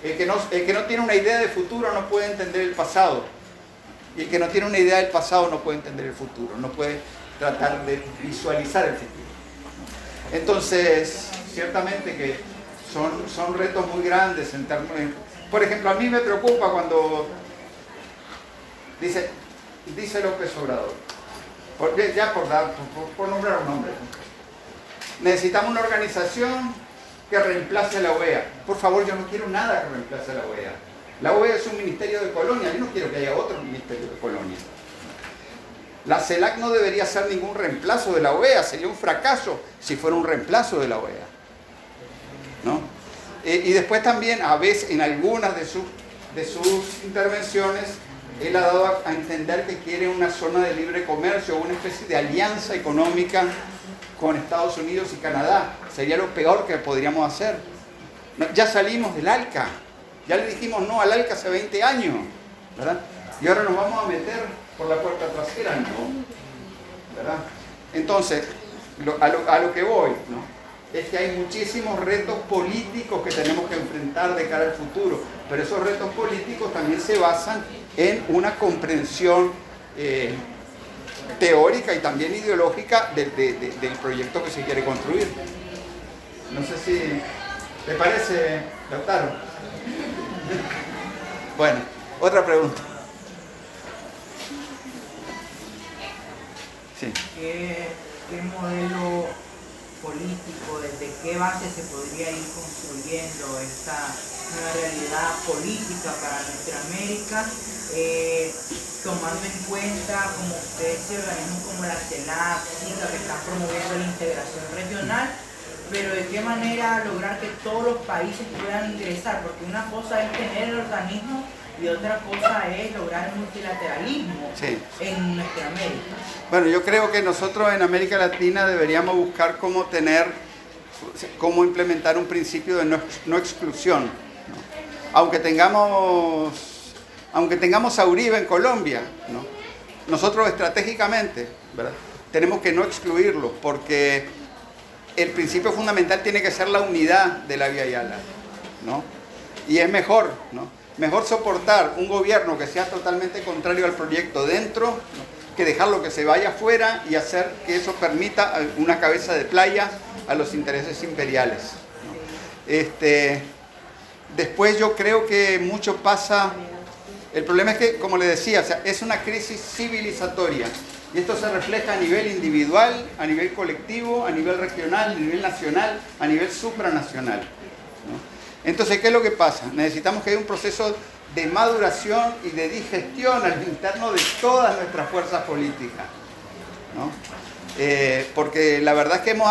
El, que no, tiene una idea de futuro no puede entender el pasado. Y el que no tiene una idea del pasado no puede entender el futuro, no puede tratar de visualizar el futuro. Entonces, ciertamente que son, son retos muy grandes en términos... Por ejemplo, a mí me preocupa cuando dice, dice López Obrador, por- ya por nombrar un nombre, necesitamos una organización que reemplace a la OEA. Por favor, yo no quiero nada que reemplace a la OEA. La OEA es un ministerio de colonia, yo no quiero que haya otro ministerio de colonia. La CELAC no debería ser ningún reemplazo de la OEA, sería un fracaso si fuera un reemplazo de la OEA. ¿no? Eh, y después también, a veces, en algunas de, sus intervenciones, él ha dado a entender que quiere una zona de libre comercio, una especie de alianza económica con Estados Unidos y Canadá. Sería lo peor que podríamos hacer. Ya salimos del ALCA, ya le dijimos no al ALCA hace 20 años, ¿verdad? Y ahora nos vamos a meter por la puerta trasera, ¿no? ¿Verdad? Entonces, lo- a, lo, a lo que voy, ¿no? Es que hay muchísimos retos políticos que tenemos que enfrentar de cara al futuro, pero esos retos políticos también se basan en una comprensión eh, teórica y también ideológica del- de- de- del proyecto que se quiere construir. No sé si te parece, Lautaro. Bueno, otra pregunta. Sí.
¿Qué, qué modelo político, desde qué base se podría ir construyendo esta nueva realidad política para nuestra América, eh, tomando en cuenta, como ustedes se organismos como la CELAC, que están promoviendo la integración regional, pero de qué manera lograr que todos los países puedan ingresar, porque una cosa es tener el organismo y otra cosa es lograr el multilateralismo
Sí.
en nuestra América.
Bueno, yo creo que nosotros en América Latina deberíamos buscar cómo tener, cómo implementar un principio de no, ex- no exclusión. ¿no? Aunque tengamos, aunque tengamos a Uribe en Colombia, ¿no? nosotros estratégicamente, ¿verdad? tenemos que no excluirlo, porque el principio fundamental tiene que ser la unidad de la Vía Yala, ¿no? Y es mejor, ¿no? Mejor soportar un gobierno que sea totalmente contrario al proyecto dentro, que dejarlo que se vaya afuera y hacer que eso permita una cabeza de playa a los intereses imperiales. Este, después yo creo que mucho pasa, el problema es que, como le decía, es una crisis civilizatoria. Y esto se refleja a nivel individual, a nivel colectivo, a nivel regional, a nivel nacional, a nivel supranacional. Entonces, ¿qué es lo que pasa? Necesitamos que haya un proceso de maduración y de digestión al interno de todas nuestras fuerzas políticas. ¿no? Eh, porque la verdad es que hemos,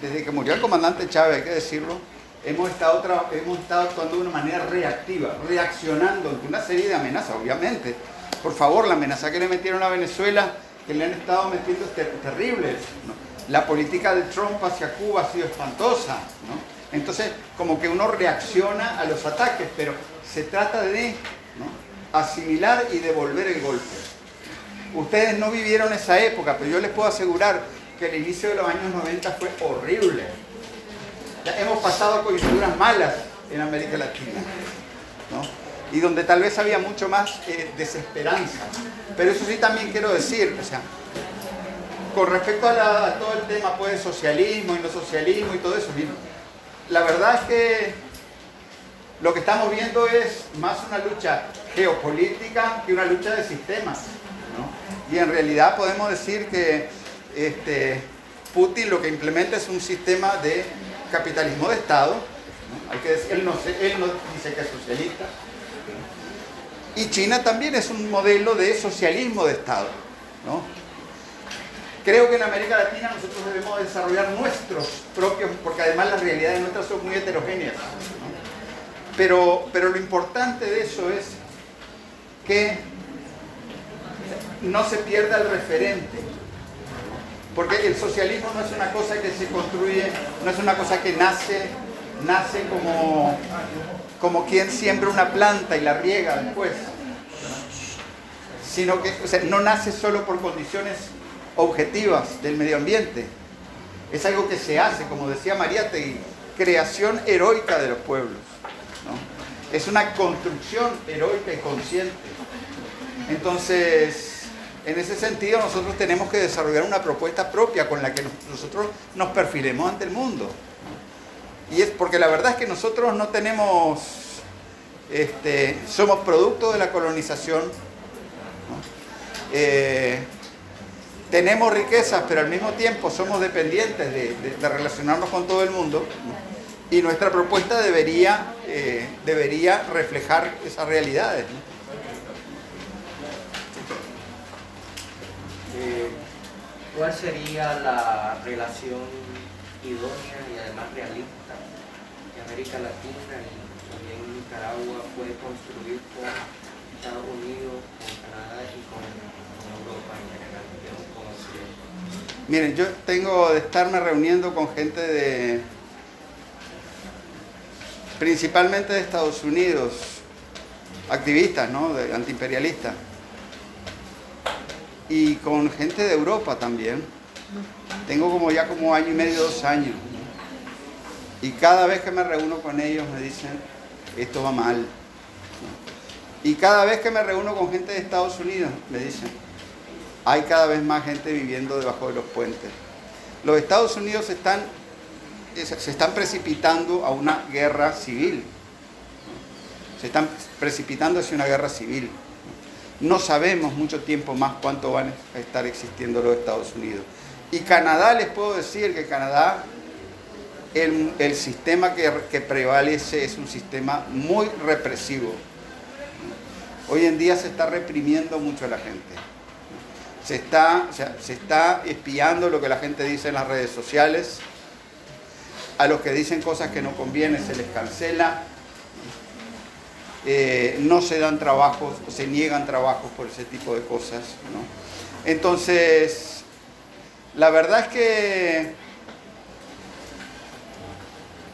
desde que murió el comandante Chávez, hay que decirlo, hemos estado, hemos estado actuando de una manera reactiva, reaccionando ante una serie de amenazas, obviamente. Por favor, la amenaza que le metieron a Venezuela que le han estado metiendo ter- terribles. ¿no? La política de Trump hacia Cuba ha sido espantosa. ¿no? Entonces, como que uno reacciona a los ataques, pero se trata de asimilar y devolver el golpe. Ustedes no vivieron esa época, pero yo les puedo asegurar que el inicio de los años 90 fue horrible. Hemos pasado coyunturas malas en América Latina, ¿no? y donde tal vez había mucho más eh, desesperanza. Pero eso sí también quiero decir, o sea, con respecto a, todo el tema pues, socialismo y no socialismo y todo eso, mira, la verdad es que lo que estamos viendo es más una lucha geopolítica que una lucha de sistemas. ¿no? Y en realidad podemos decir que este, Putin lo que implementa es un sistema de capitalismo de Estado. él, no, él no dice que es socialista. Y China también es un modelo de socialismo de Estado. ¿no? Creo que en América Latina nosotros debemos desarrollar nuestros propios, porque además las realidades nuestras son muy heterogéneas. Pero, pero lo importante de eso es que no se pierda el referente. Porque el socialismo no es una cosa que se construye, no es una cosa que nace, nace como, como quien siembra una planta y la riega después. Sino que o sea, no nace solo por condiciones objetivas del medio ambiente. Es algo que se hace, como decía Mariátegui, creación heroica de los pueblos. Es una construcción heroica y consciente. Entonces, en ese sentido, nosotros tenemos que desarrollar una propuesta propia con la que nos- nosotros nos perfilemos ante el mundo. Y es porque la verdad es que nosotros no tenemos, este, somos producto de la colonización. Eh, tenemos riquezas, pero al mismo tiempo somos dependientes de, relacionarnos con todo el mundo. Y nuestra propuesta debería, eh, debería reflejar esas realidades.
Eh, ¿Cuál sería la relación idónea y además realista que América Latina y también Nicaragua puede construir con Estados Unidos, con Canadá y con, con Europa en general, digamos, con Occidente?
Miren, yo tengo de estarme reuniendo con gente de, principalmente de Estados Unidos, activistas, ¿no? De antiimperialistas. Y con gente de Europa también. Tengo como ya como año y medio, dos años. Y cada vez que me reúno con ellos me dicen, esto va mal. Y cada vez que me reúno con gente de Estados Unidos me dicen, hay cada vez más gente viviendo debajo de los puentes. Los Estados Unidos se están precipitando a una guerra civil. Se están precipitando hacia una guerra civil. No sabemos mucho tiempo más cuánto van a estar existiendo los Estados Unidos. Y Canadá, les puedo decir que Canadá, el, el sistema que prevalece es un sistema muy represivo. Hoy en día se está reprimiendo mucho a la gente se está, se está espiando lo que la gente dice en las redes sociales. A los que dicen cosas que no convienen se les cancela. Eh, no se dan trabajos, se niegan trabajos por ese tipo de cosas. ¿no? Entonces, la verdad es que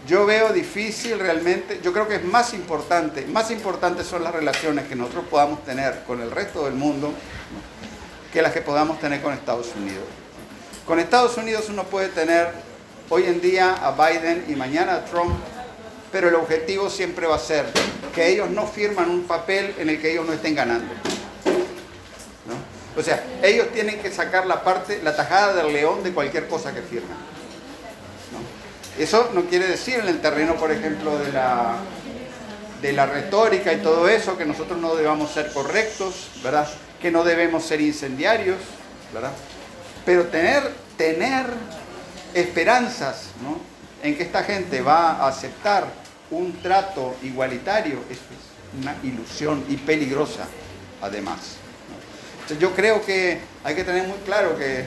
yo veo difícil realmente, yo creo que es más importante, más importantes son las relaciones que nosotros podamos tener con el resto del mundo que las que podamos tener con Estados Unidos. Con Estados Unidos uno puede tener hoy en día a Biden y mañana a Trump, pero el objetivo siempre va a ser que ellos no firman un papel en el que ellos no estén ganando. ¿no? O sea, ellos tienen que sacar la parte, la tajada del león de cualquier cosa que firman. Eso no quiere decir en el terreno, por ejemplo, de la, de la retórica y todo eso, que nosotros no debamos ser correctos, ¿verdad? Que no debemos ser incendiarios, ¿verdad? Pero tener, tener esperanzas, ¿no? En que esta gente va a aceptar un trato igualitario, es una ilusión y peligrosa, además. yo creo que hay que tener muy claro que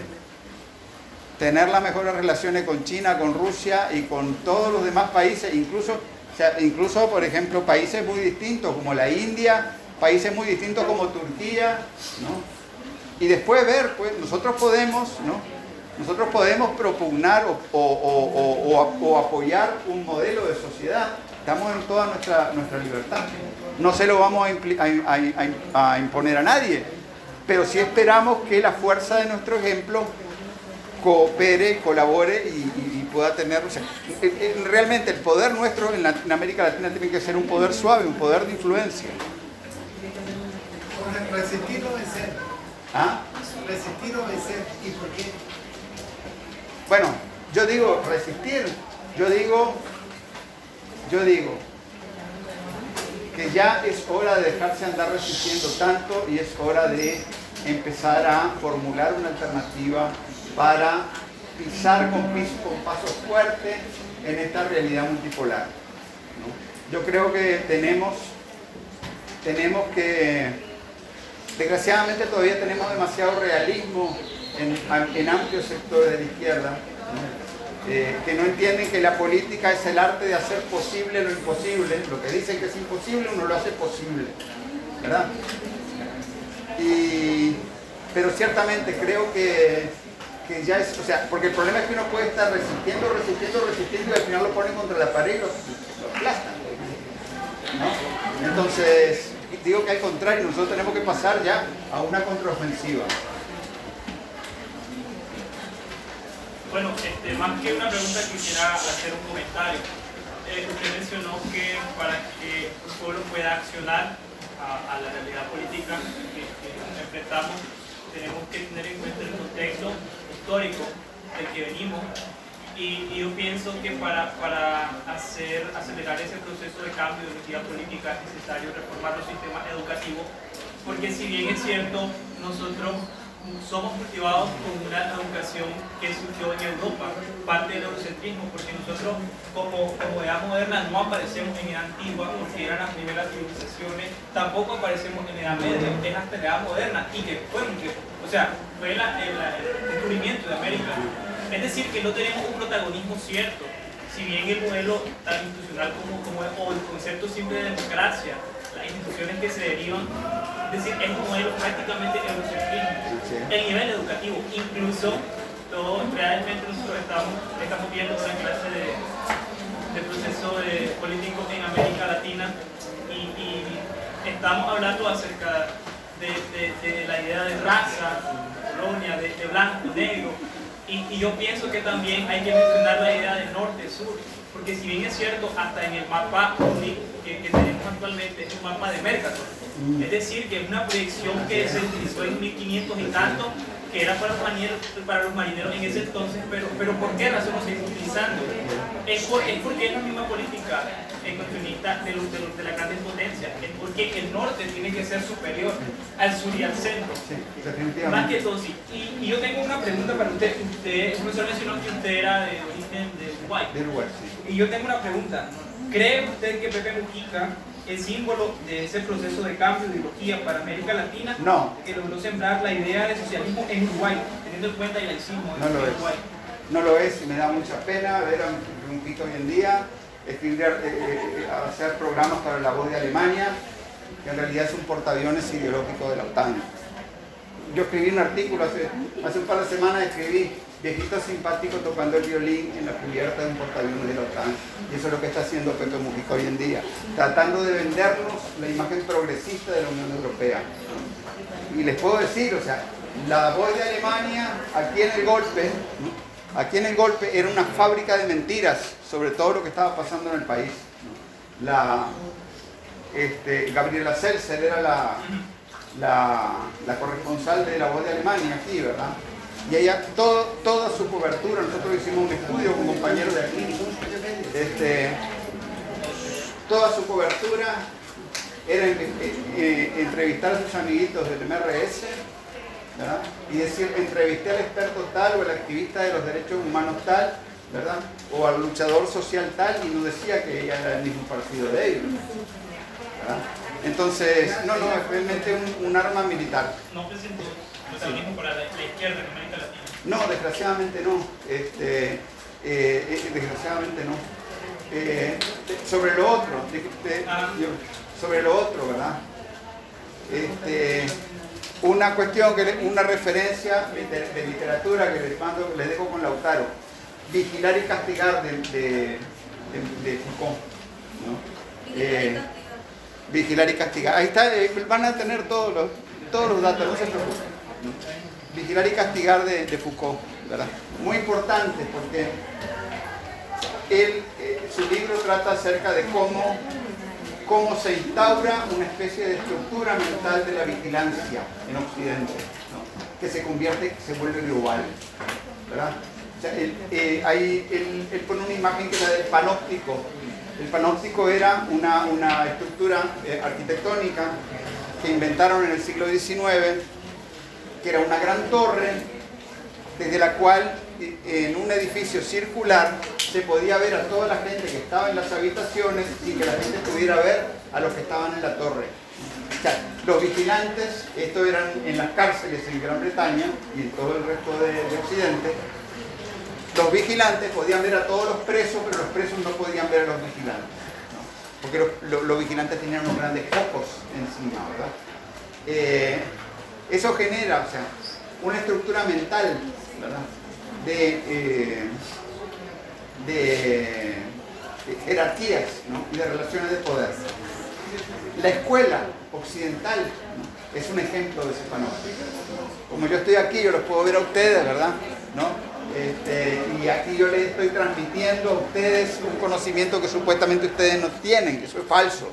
tener las mejores relaciones con China, con Rusia y con todos los demás países, incluso, incluso por ejemplo, países muy distintos como la India, países muy distintos como Turquía, ¿no? y después ver, pues nosotros podemos, ¿no? Nosotros podemos propugnar o, o- o- o- apoyar un modelo de sociedad. Estamos en toda nuestra, nuestra libertad. No se lo vamos a, imponer a nadie, pero sí esperamos que la fuerza de nuestro ejemplo coopere, colabore y, pueda tener... o realmente el poder nuestro en, la- en América Latina tiene que ser un poder suave, un poder de influencia.
Resistir o vencer.
¿Ah?
Resistir o vencer. ¿Y por qué?
Bueno, yo digo resistir, yo digo, yo digo que ya es hora de dejarse andar resistiendo tanto y es hora de empezar a formular una alternativa para pisar con, pis- con pasos fuertes en esta realidad multipolar. ¿no? Yo creo que tenemos, tenemos que, desgraciadamente todavía tenemos demasiado realismo en, en amplios sectores de la izquierda. Eh, que no entienden que la política es el arte de hacer posible lo imposible, lo que dicen que es imposible uno lo hace posible, ¿verdad? Y, pero ciertamente creo que, que ya es, o sea, porque el problema es que uno puede estar resistiendo, resistiendo, resistiendo y al final lo ponen contra la pared y lo, lo aplastan. ¿no? Entonces, digo que al contrario, nosotros tenemos que pasar ya a una contraofensiva.
Bueno, este, más que una pregunta quisiera hacer un comentario. Eh, usted mencionó que para que un pueblo pueda accionar a, la realidad política que enfrentamos, tenemos que tener en cuenta el contexto histórico del que venimos. Y, yo pienso que para, para hacer, acelerar ese proceso de cambio de identidad política es necesario reformar los sistemas educativos, porque si bien es cierto, nosotros somos cultivados con una educación que surgió en Europa, parte del eurocentrismo, porque nosotros como, como edad moderna no aparecemos en edad antigua, porque eran las primeras civilizaciones, tampoco aparecemos en edad media, es hasta la edad moderna, y que fue, o sea, fue el, el descubrimiento de América. Es decir, que no tenemos un protagonismo cierto, si bien el modelo tan institucional como, como es, o el concepto simple de democracia, las instituciones que se derivan, es decir, es un modelo prácticamente eurocentrismo. El nivel educativo, incluso todo, realmente nosotros estamos, estamos viendo una clase de, de proceso de político en América Latina y, estamos hablando acerca de, de- la idea de raza, colonia, de, de blanco, negro, y, yo pienso que también hay que mencionar la idea de norte-sur, porque si bien es cierto, hasta en el mapa que, que tenemos actualmente es un mapa de Mercator, es decir, que es una proyección que se utilizó en 1500 y tanto, que era para los marineros, para los marineros en ese entonces, pero, pero ¿por qué razón lo seguimos utilizando? Es, por- es porque es la misma política ecuacionista de, los- de, los- de las grandes potencias, es porque el norte tiene que ser superior al sur y al centro.
Sí,
Más que todo, sí. Y, y yo tengo una pregunta para usted. Usted, el profesor mencionó que usted era de origen de Uruguay.
De Uruguay, sí.
Y yo tengo una pregunta. ¿Cree usted que Pepe Mujica es símbolo de ese proceso de cambio de ideología para América Latina?
No.
Que logró sembrar la idea de socialismo en Uruguay, teniendo en cuenta el laicismo en
No lo es.
Uruguay.
No lo es y me da mucha pena ver a un pico hoy en día escribir, eh, eh, hacer programas para la voz de Alemania, que en realidad es un portaaviones ideológico de la OTAN. Yo escribí un artículo hace, hace un par de semanas, escribí viejito simpático tocando el violín en la cubierta de un portaaviones de la OTAN. Y eso es lo que está haciendo Pepe Mujica hoy en día, tratando de vendernos la imagen progresista de la Unión Europea. Y les puedo decir, o sea, la voz de Alemania, aquí en el golpe, aquí en el golpe era una fábrica de mentiras sobre todo lo que estaba pasando en el país. La, este, Gabriela Seltzer era la, la, la corresponsal de la voz de Alemania aquí, ¿verdad? Y ella, todo, toda su cobertura, nosotros hicimos un estudio con compañeros de aquí, este, toda su cobertura era entrevistar a sus amiguitos del MRS, ¿verdad? Y decir, entrevisté al experto tal o al activista de los derechos humanos tal, ¿verdad? O al luchador social tal, y no decía que ella era del mismo partido de ellos. Entonces, no, no, es realmente un, un arma militar.
No presentó protagonismo para la, la izquierda en América Latina.
No, desgraciadamente no. Este, eh, eh, desgraciadamente no. Eh, sobre lo otro, de- de-
Ah.
yo- sobre lo otro, ¿verdad? Este, una cuestión, que le- una referencia de, de literatura que les mando, les dejo con Lautaro. Vigilar y castigar de, de, de- de Foucault. ¿no? Eh, vigilar y castigar. Ahí está, eh, van a tener todos los, todos los datos, no se preocupen. Vigilar y castigar de, Foucault, ¿verdad? Muy importante porque él, eh, su libro trata acerca de cómo, cómo se instaura una especie de estructura mental de la vigilancia en Occidente, que se convierte, se vuelve global. ¿verdad? O sea, él, eh, él pone una imagen que es la del panóptico. El panóptico era una, una estructura eh, arquitectónica que inventaron en el siglo XIX, que era una gran torre desde la cual eh, en un edificio circular se podía ver a toda la gente que estaba en las habitaciones sin que la gente pudiera ver a los que estaban en la torre. O sea, los vigilantes, esto eran en las cárceles en Gran Bretaña y en todo el resto de, de Occidente, los vigilantes podían ver a todos los presos, pero los presos no podían ver a los vigilantes. Porque los vigilantes tenían unos grandes focos encima, ¿verdad? Eh, eso genera, o sea, una estructura mental, ¿verdad? De, eh, de, jerarquías ¿no? y de relaciones de poder. La escuela occidental es un ejemplo de ese panóptico. Como yo estoy aquí, yo los puedo ver a ustedes, ¿verdad? ¿No? Este, y aquí yo les estoy transmitiendo a ustedes un conocimiento que supuestamente ustedes no tienen, que eso es falso.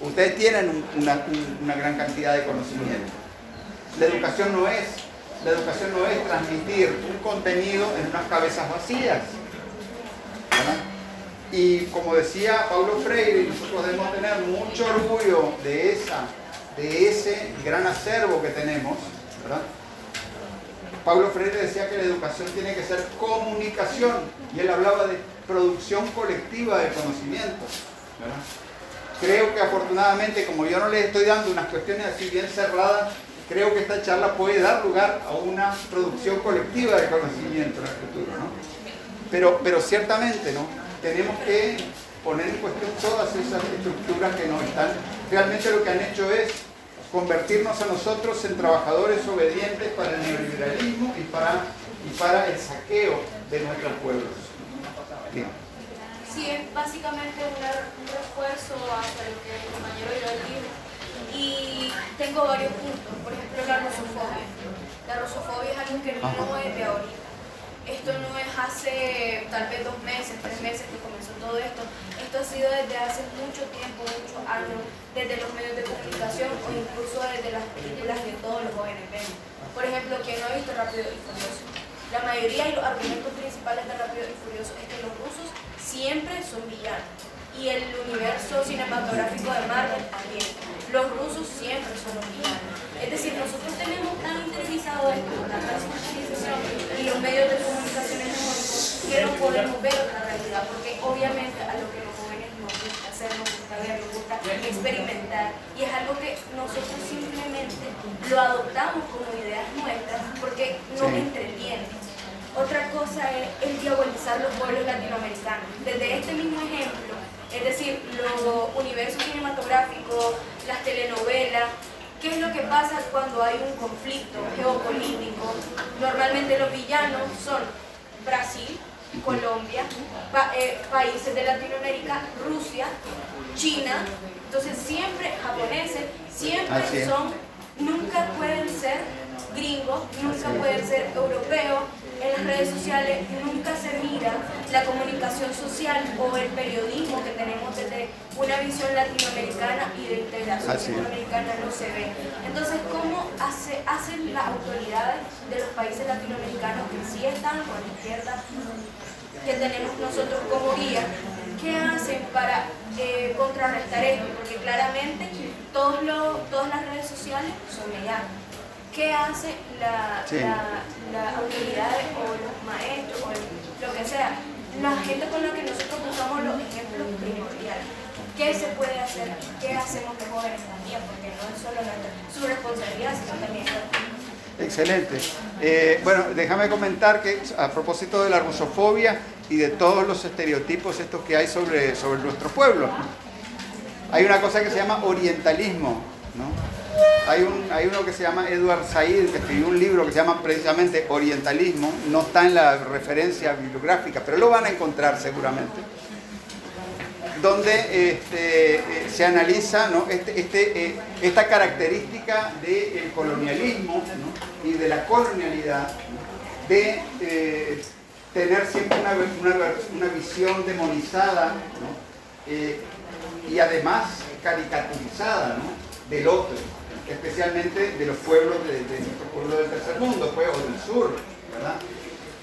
Ustedes tienen un- una, un- una gran cantidad de conocimiento. La educación no es, la educación no es transmitir un contenido en unas cabezas vacías. ¿verdad? Y como decía Paulo Freire, nosotros debemos tener mucho orgullo de, esa, de ese gran acervo que tenemos. ¿verdad? Paulo Freire decía que la educación tiene que ser comunicación y él hablaba de producción colectiva de conocimiento. ¿verdad? Creo que afortunadamente, como yo no les estoy dando unas cuestiones así bien cerradas, creo que esta charla puede dar lugar a una producción colectiva de conocimiento en el futuro. ¿no? Pero, pero ciertamente, ¿no? Tenemos que poner en cuestión todas esas estructuras que nos están. Realmente lo que han hecho es convertirnos a nosotros en trabajadores obedientes para el neoliberalismo y para, y para el saqueo de nuestros pueblos.
Sí, es básicamente un refuerzo hacia lo que el compañero Joel dijo. Y tengo varios puntos. Por ejemplo, la rusofobia. La rusofobia es algo que no es de ahorita. Esto no es hace tal vez dos meses, tres meses que comenzó todo esto. Esto ha sido desde hace mucho tiempo, muchos años, desde los medios de comunicación o incluso desde las películas que todos los jóvenes ven. Por ejemplo, quien no ha visto Rápido y Furioso. La mayoría y los argumentos principales de Rápido y Furioso es que los rusos siempre son villanos. Y el universo cinematográfico de Marvel también. Los rusos siempre son los villanos. Es decir, nosotros tenemos tan interiorizado esto la transculturización y los medios de comunicación hegemónicos que no podemos ver otra realidad, porque obviamente a lo que los jóvenes nos gusta hacer, nos gusta ver, nos gusta experimentar, y es algo que nosotros simplemente lo adoptamos como ideas nuestras porque nos entretiene. Otra cosa es el diabolizar los pueblos latinoamericanos. Desde este mismo ejemplo, es decir, los universos cinematográficos, las telenovelas, ¿qué es lo que pasa cuando hay un conflicto geopolítico? Normalmente los villanos son Brasil, Colombia, pa- eh, países de Latinoamérica, Rusia, China, entonces siempre japoneses, siempre son, nunca pueden ser gringos, nunca pueden ser europeos, en las redes sociales nunca se mira la comunicación social o el periodismo que tenemos desde una visión latinoamericana y de integración
Así es.
latinoamericana no se ve. Entonces, ¿cómo hace, hacen las autoridades de los países latinoamericanos que sí están con la izquierda que tenemos nosotros como guía, ¿qué hacen para eh, contrarrestar esto? Porque claramente todos los, todas las redes sociales son medianas. ¿Qué hace la,
Sí.
la, la autoridad o los maestros o lo que sea? La gente con la que nosotros buscamos los ejemplos primordiales. ¿Qué se puede hacer? ¿Qué hacemos los jóvenes también? Porque no es solo nuestra, su responsabilidad, sino también.
Excelente. Eh, bueno, déjame comentar que a propósito de la rusofobia y de todos los estereotipos estos que hay sobre, sobre nuestro pueblo, hay una cosa que se llama orientalismo, ¿no? Hay, un, hay uno que se llama Edward Said, que escribió un libro que se llama precisamente Orientalismo. No está en la referencia bibliográfica, pero lo van a encontrar seguramente. Donde este, eh, se analiza este, este, eh, esta característica del colonialismo y de la colonialidad, de eh, tener siempre una, visión demonizada y además caricaturizada del otro, especialmente de los pueblos de, de pueblos del tercer mundo, pues, o del sur,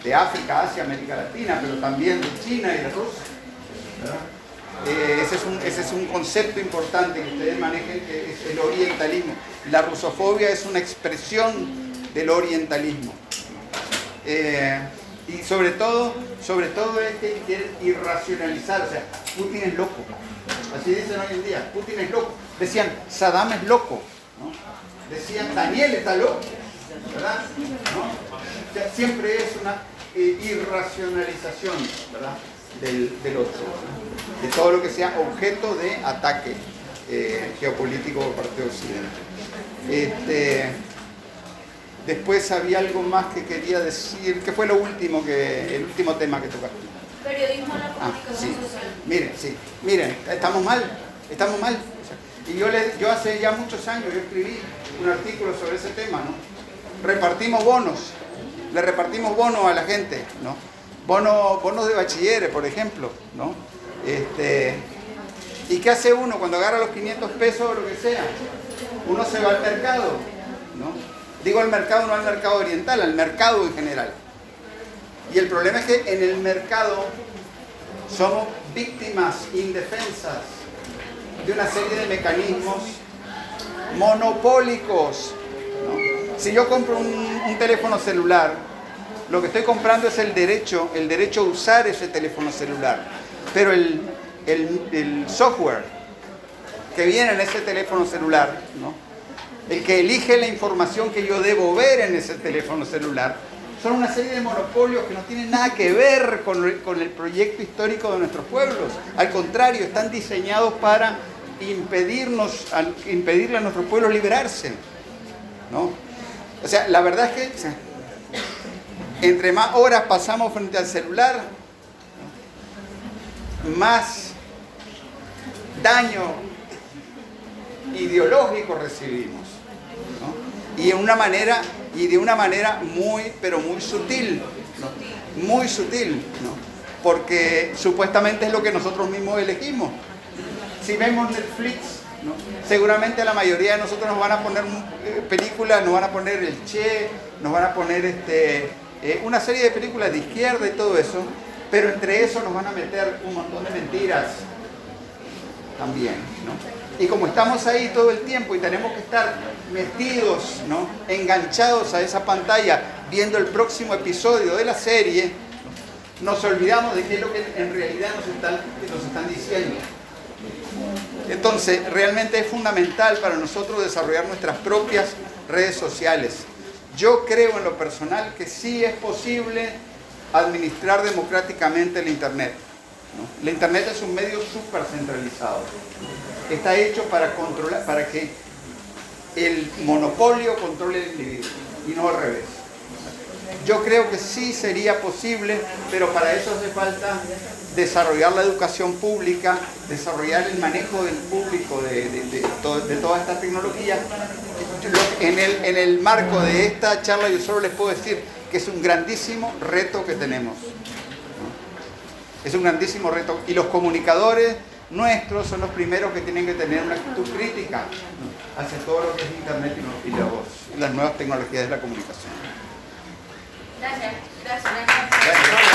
de África, Asia, América Latina, pero también de China y de Rusia. Eh, ese, es un, ese es un concepto importante que ustedes manejen, que es el orientalismo. La rusofobia es una expresión del orientalismo. Eh, y sobre todo, sobre todo es que quieren irracionalizar, o sea, Putin es loco. Así dicen hoy en día, Putin es loco. Decían, Saddam es loco. ¿No? Decían, Daniel está loco. ¿Verdad? ¿No? O sea, siempre es una eh, irracionalización, ¿verdad? Del, del otro, ¿verdad? de todo lo que sea objeto de ataque eh, geopolítico por parte de Occidente. Este, después había algo más que quería decir, que fue lo último que, el último tema que tocaste.
Periodismo en la
Ah,
comunicación
sí.
social.
Miren, sí. Miren, estamos mal, estamos mal. Y yo, le, yo hace ya muchos años yo escribí un artículo sobre ese tema, ¿no? Repartimos bonos, le repartimos bonos a la gente, ¿no? Bonos, bonos de bachilleres, por ejemplo, ¿no? Este, ¿Y qué hace uno cuando agarra los 500 pesos o lo que sea? Uno se va al mercado, ¿no? Digo al mercado, no al mercado oriental, al mercado en general. Y el problema es que en el mercado somos víctimas indefensas de una serie de mecanismos monopólicos. ¿no? Si yo compro un, un teléfono celular, lo que estoy comprando es el derecho, el derecho a usar ese teléfono celular. Pero el, el- el software que viene en ese teléfono celular, el que elige la información que yo debo ver en ese teléfono celular, son una serie de monopolios que no tienen nada que ver con, el- con el proyecto histórico de nuestros pueblos. Al contrario, están diseñados para impedirnos, impedirle a nuestros pueblos liberarse. ¿no? O sea, la verdad es que entre más horas pasamos frente al celular, más daño ideológico recibimos. ¿no? Y de una manera, y de una manera muy, pero muy sutil. Muy sutil. Porque supuestamente es lo que nosotros mismos elegimos. Si vemos Netflix, ¿no? seguramente la mayoría de nosotros nos van a poner eh, películas, nos van a poner el Che, nos van a poner este, eh, una serie de películas de izquierda y todo eso, pero entre eso nos van a meter un montón de mentiras también, ¿no? Y como estamos ahí todo el tiempo y tenemos que estar metidos, ¿no? Enganchados a esa pantalla, viendo el próximo episodio de la serie, nos olvidamos de qué es lo que en realidad nos están, nos están diciendo. Entonces, realmente es fundamental para nosotros desarrollar nuestras propias redes sociales. Yo creo en lo personal que sí es posible administrar democráticamente el Internet. El Internet es un medio súper centralizado. Está hecho para, controlar, para que el monopolio controle el individuo y no al revés. Yo creo que sí sería posible, pero para eso hace falta desarrollar la educación pública, desarrollar el manejo del público de, de, de, de toda esta tecnología. Lo- En el, en el marco de esta charla yo solo les puedo decir que es un grandísimo reto que tenemos. Es un grandísimo reto. Y los comunicadores nuestros son los primeros que tienen que tener una actitud crítica hacia todo lo que es Internet y la voz, y las nuevas tecnologías de la comunicación.
Gracias, gracias.
La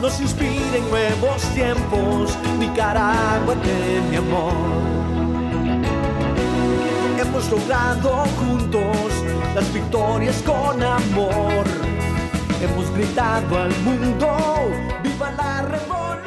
nos inspira en nuevos tiempos, Nicaragua de mi amor. Hemos logrado juntos las victorias con amor. Hemos gritado al mundo, viva la revolución.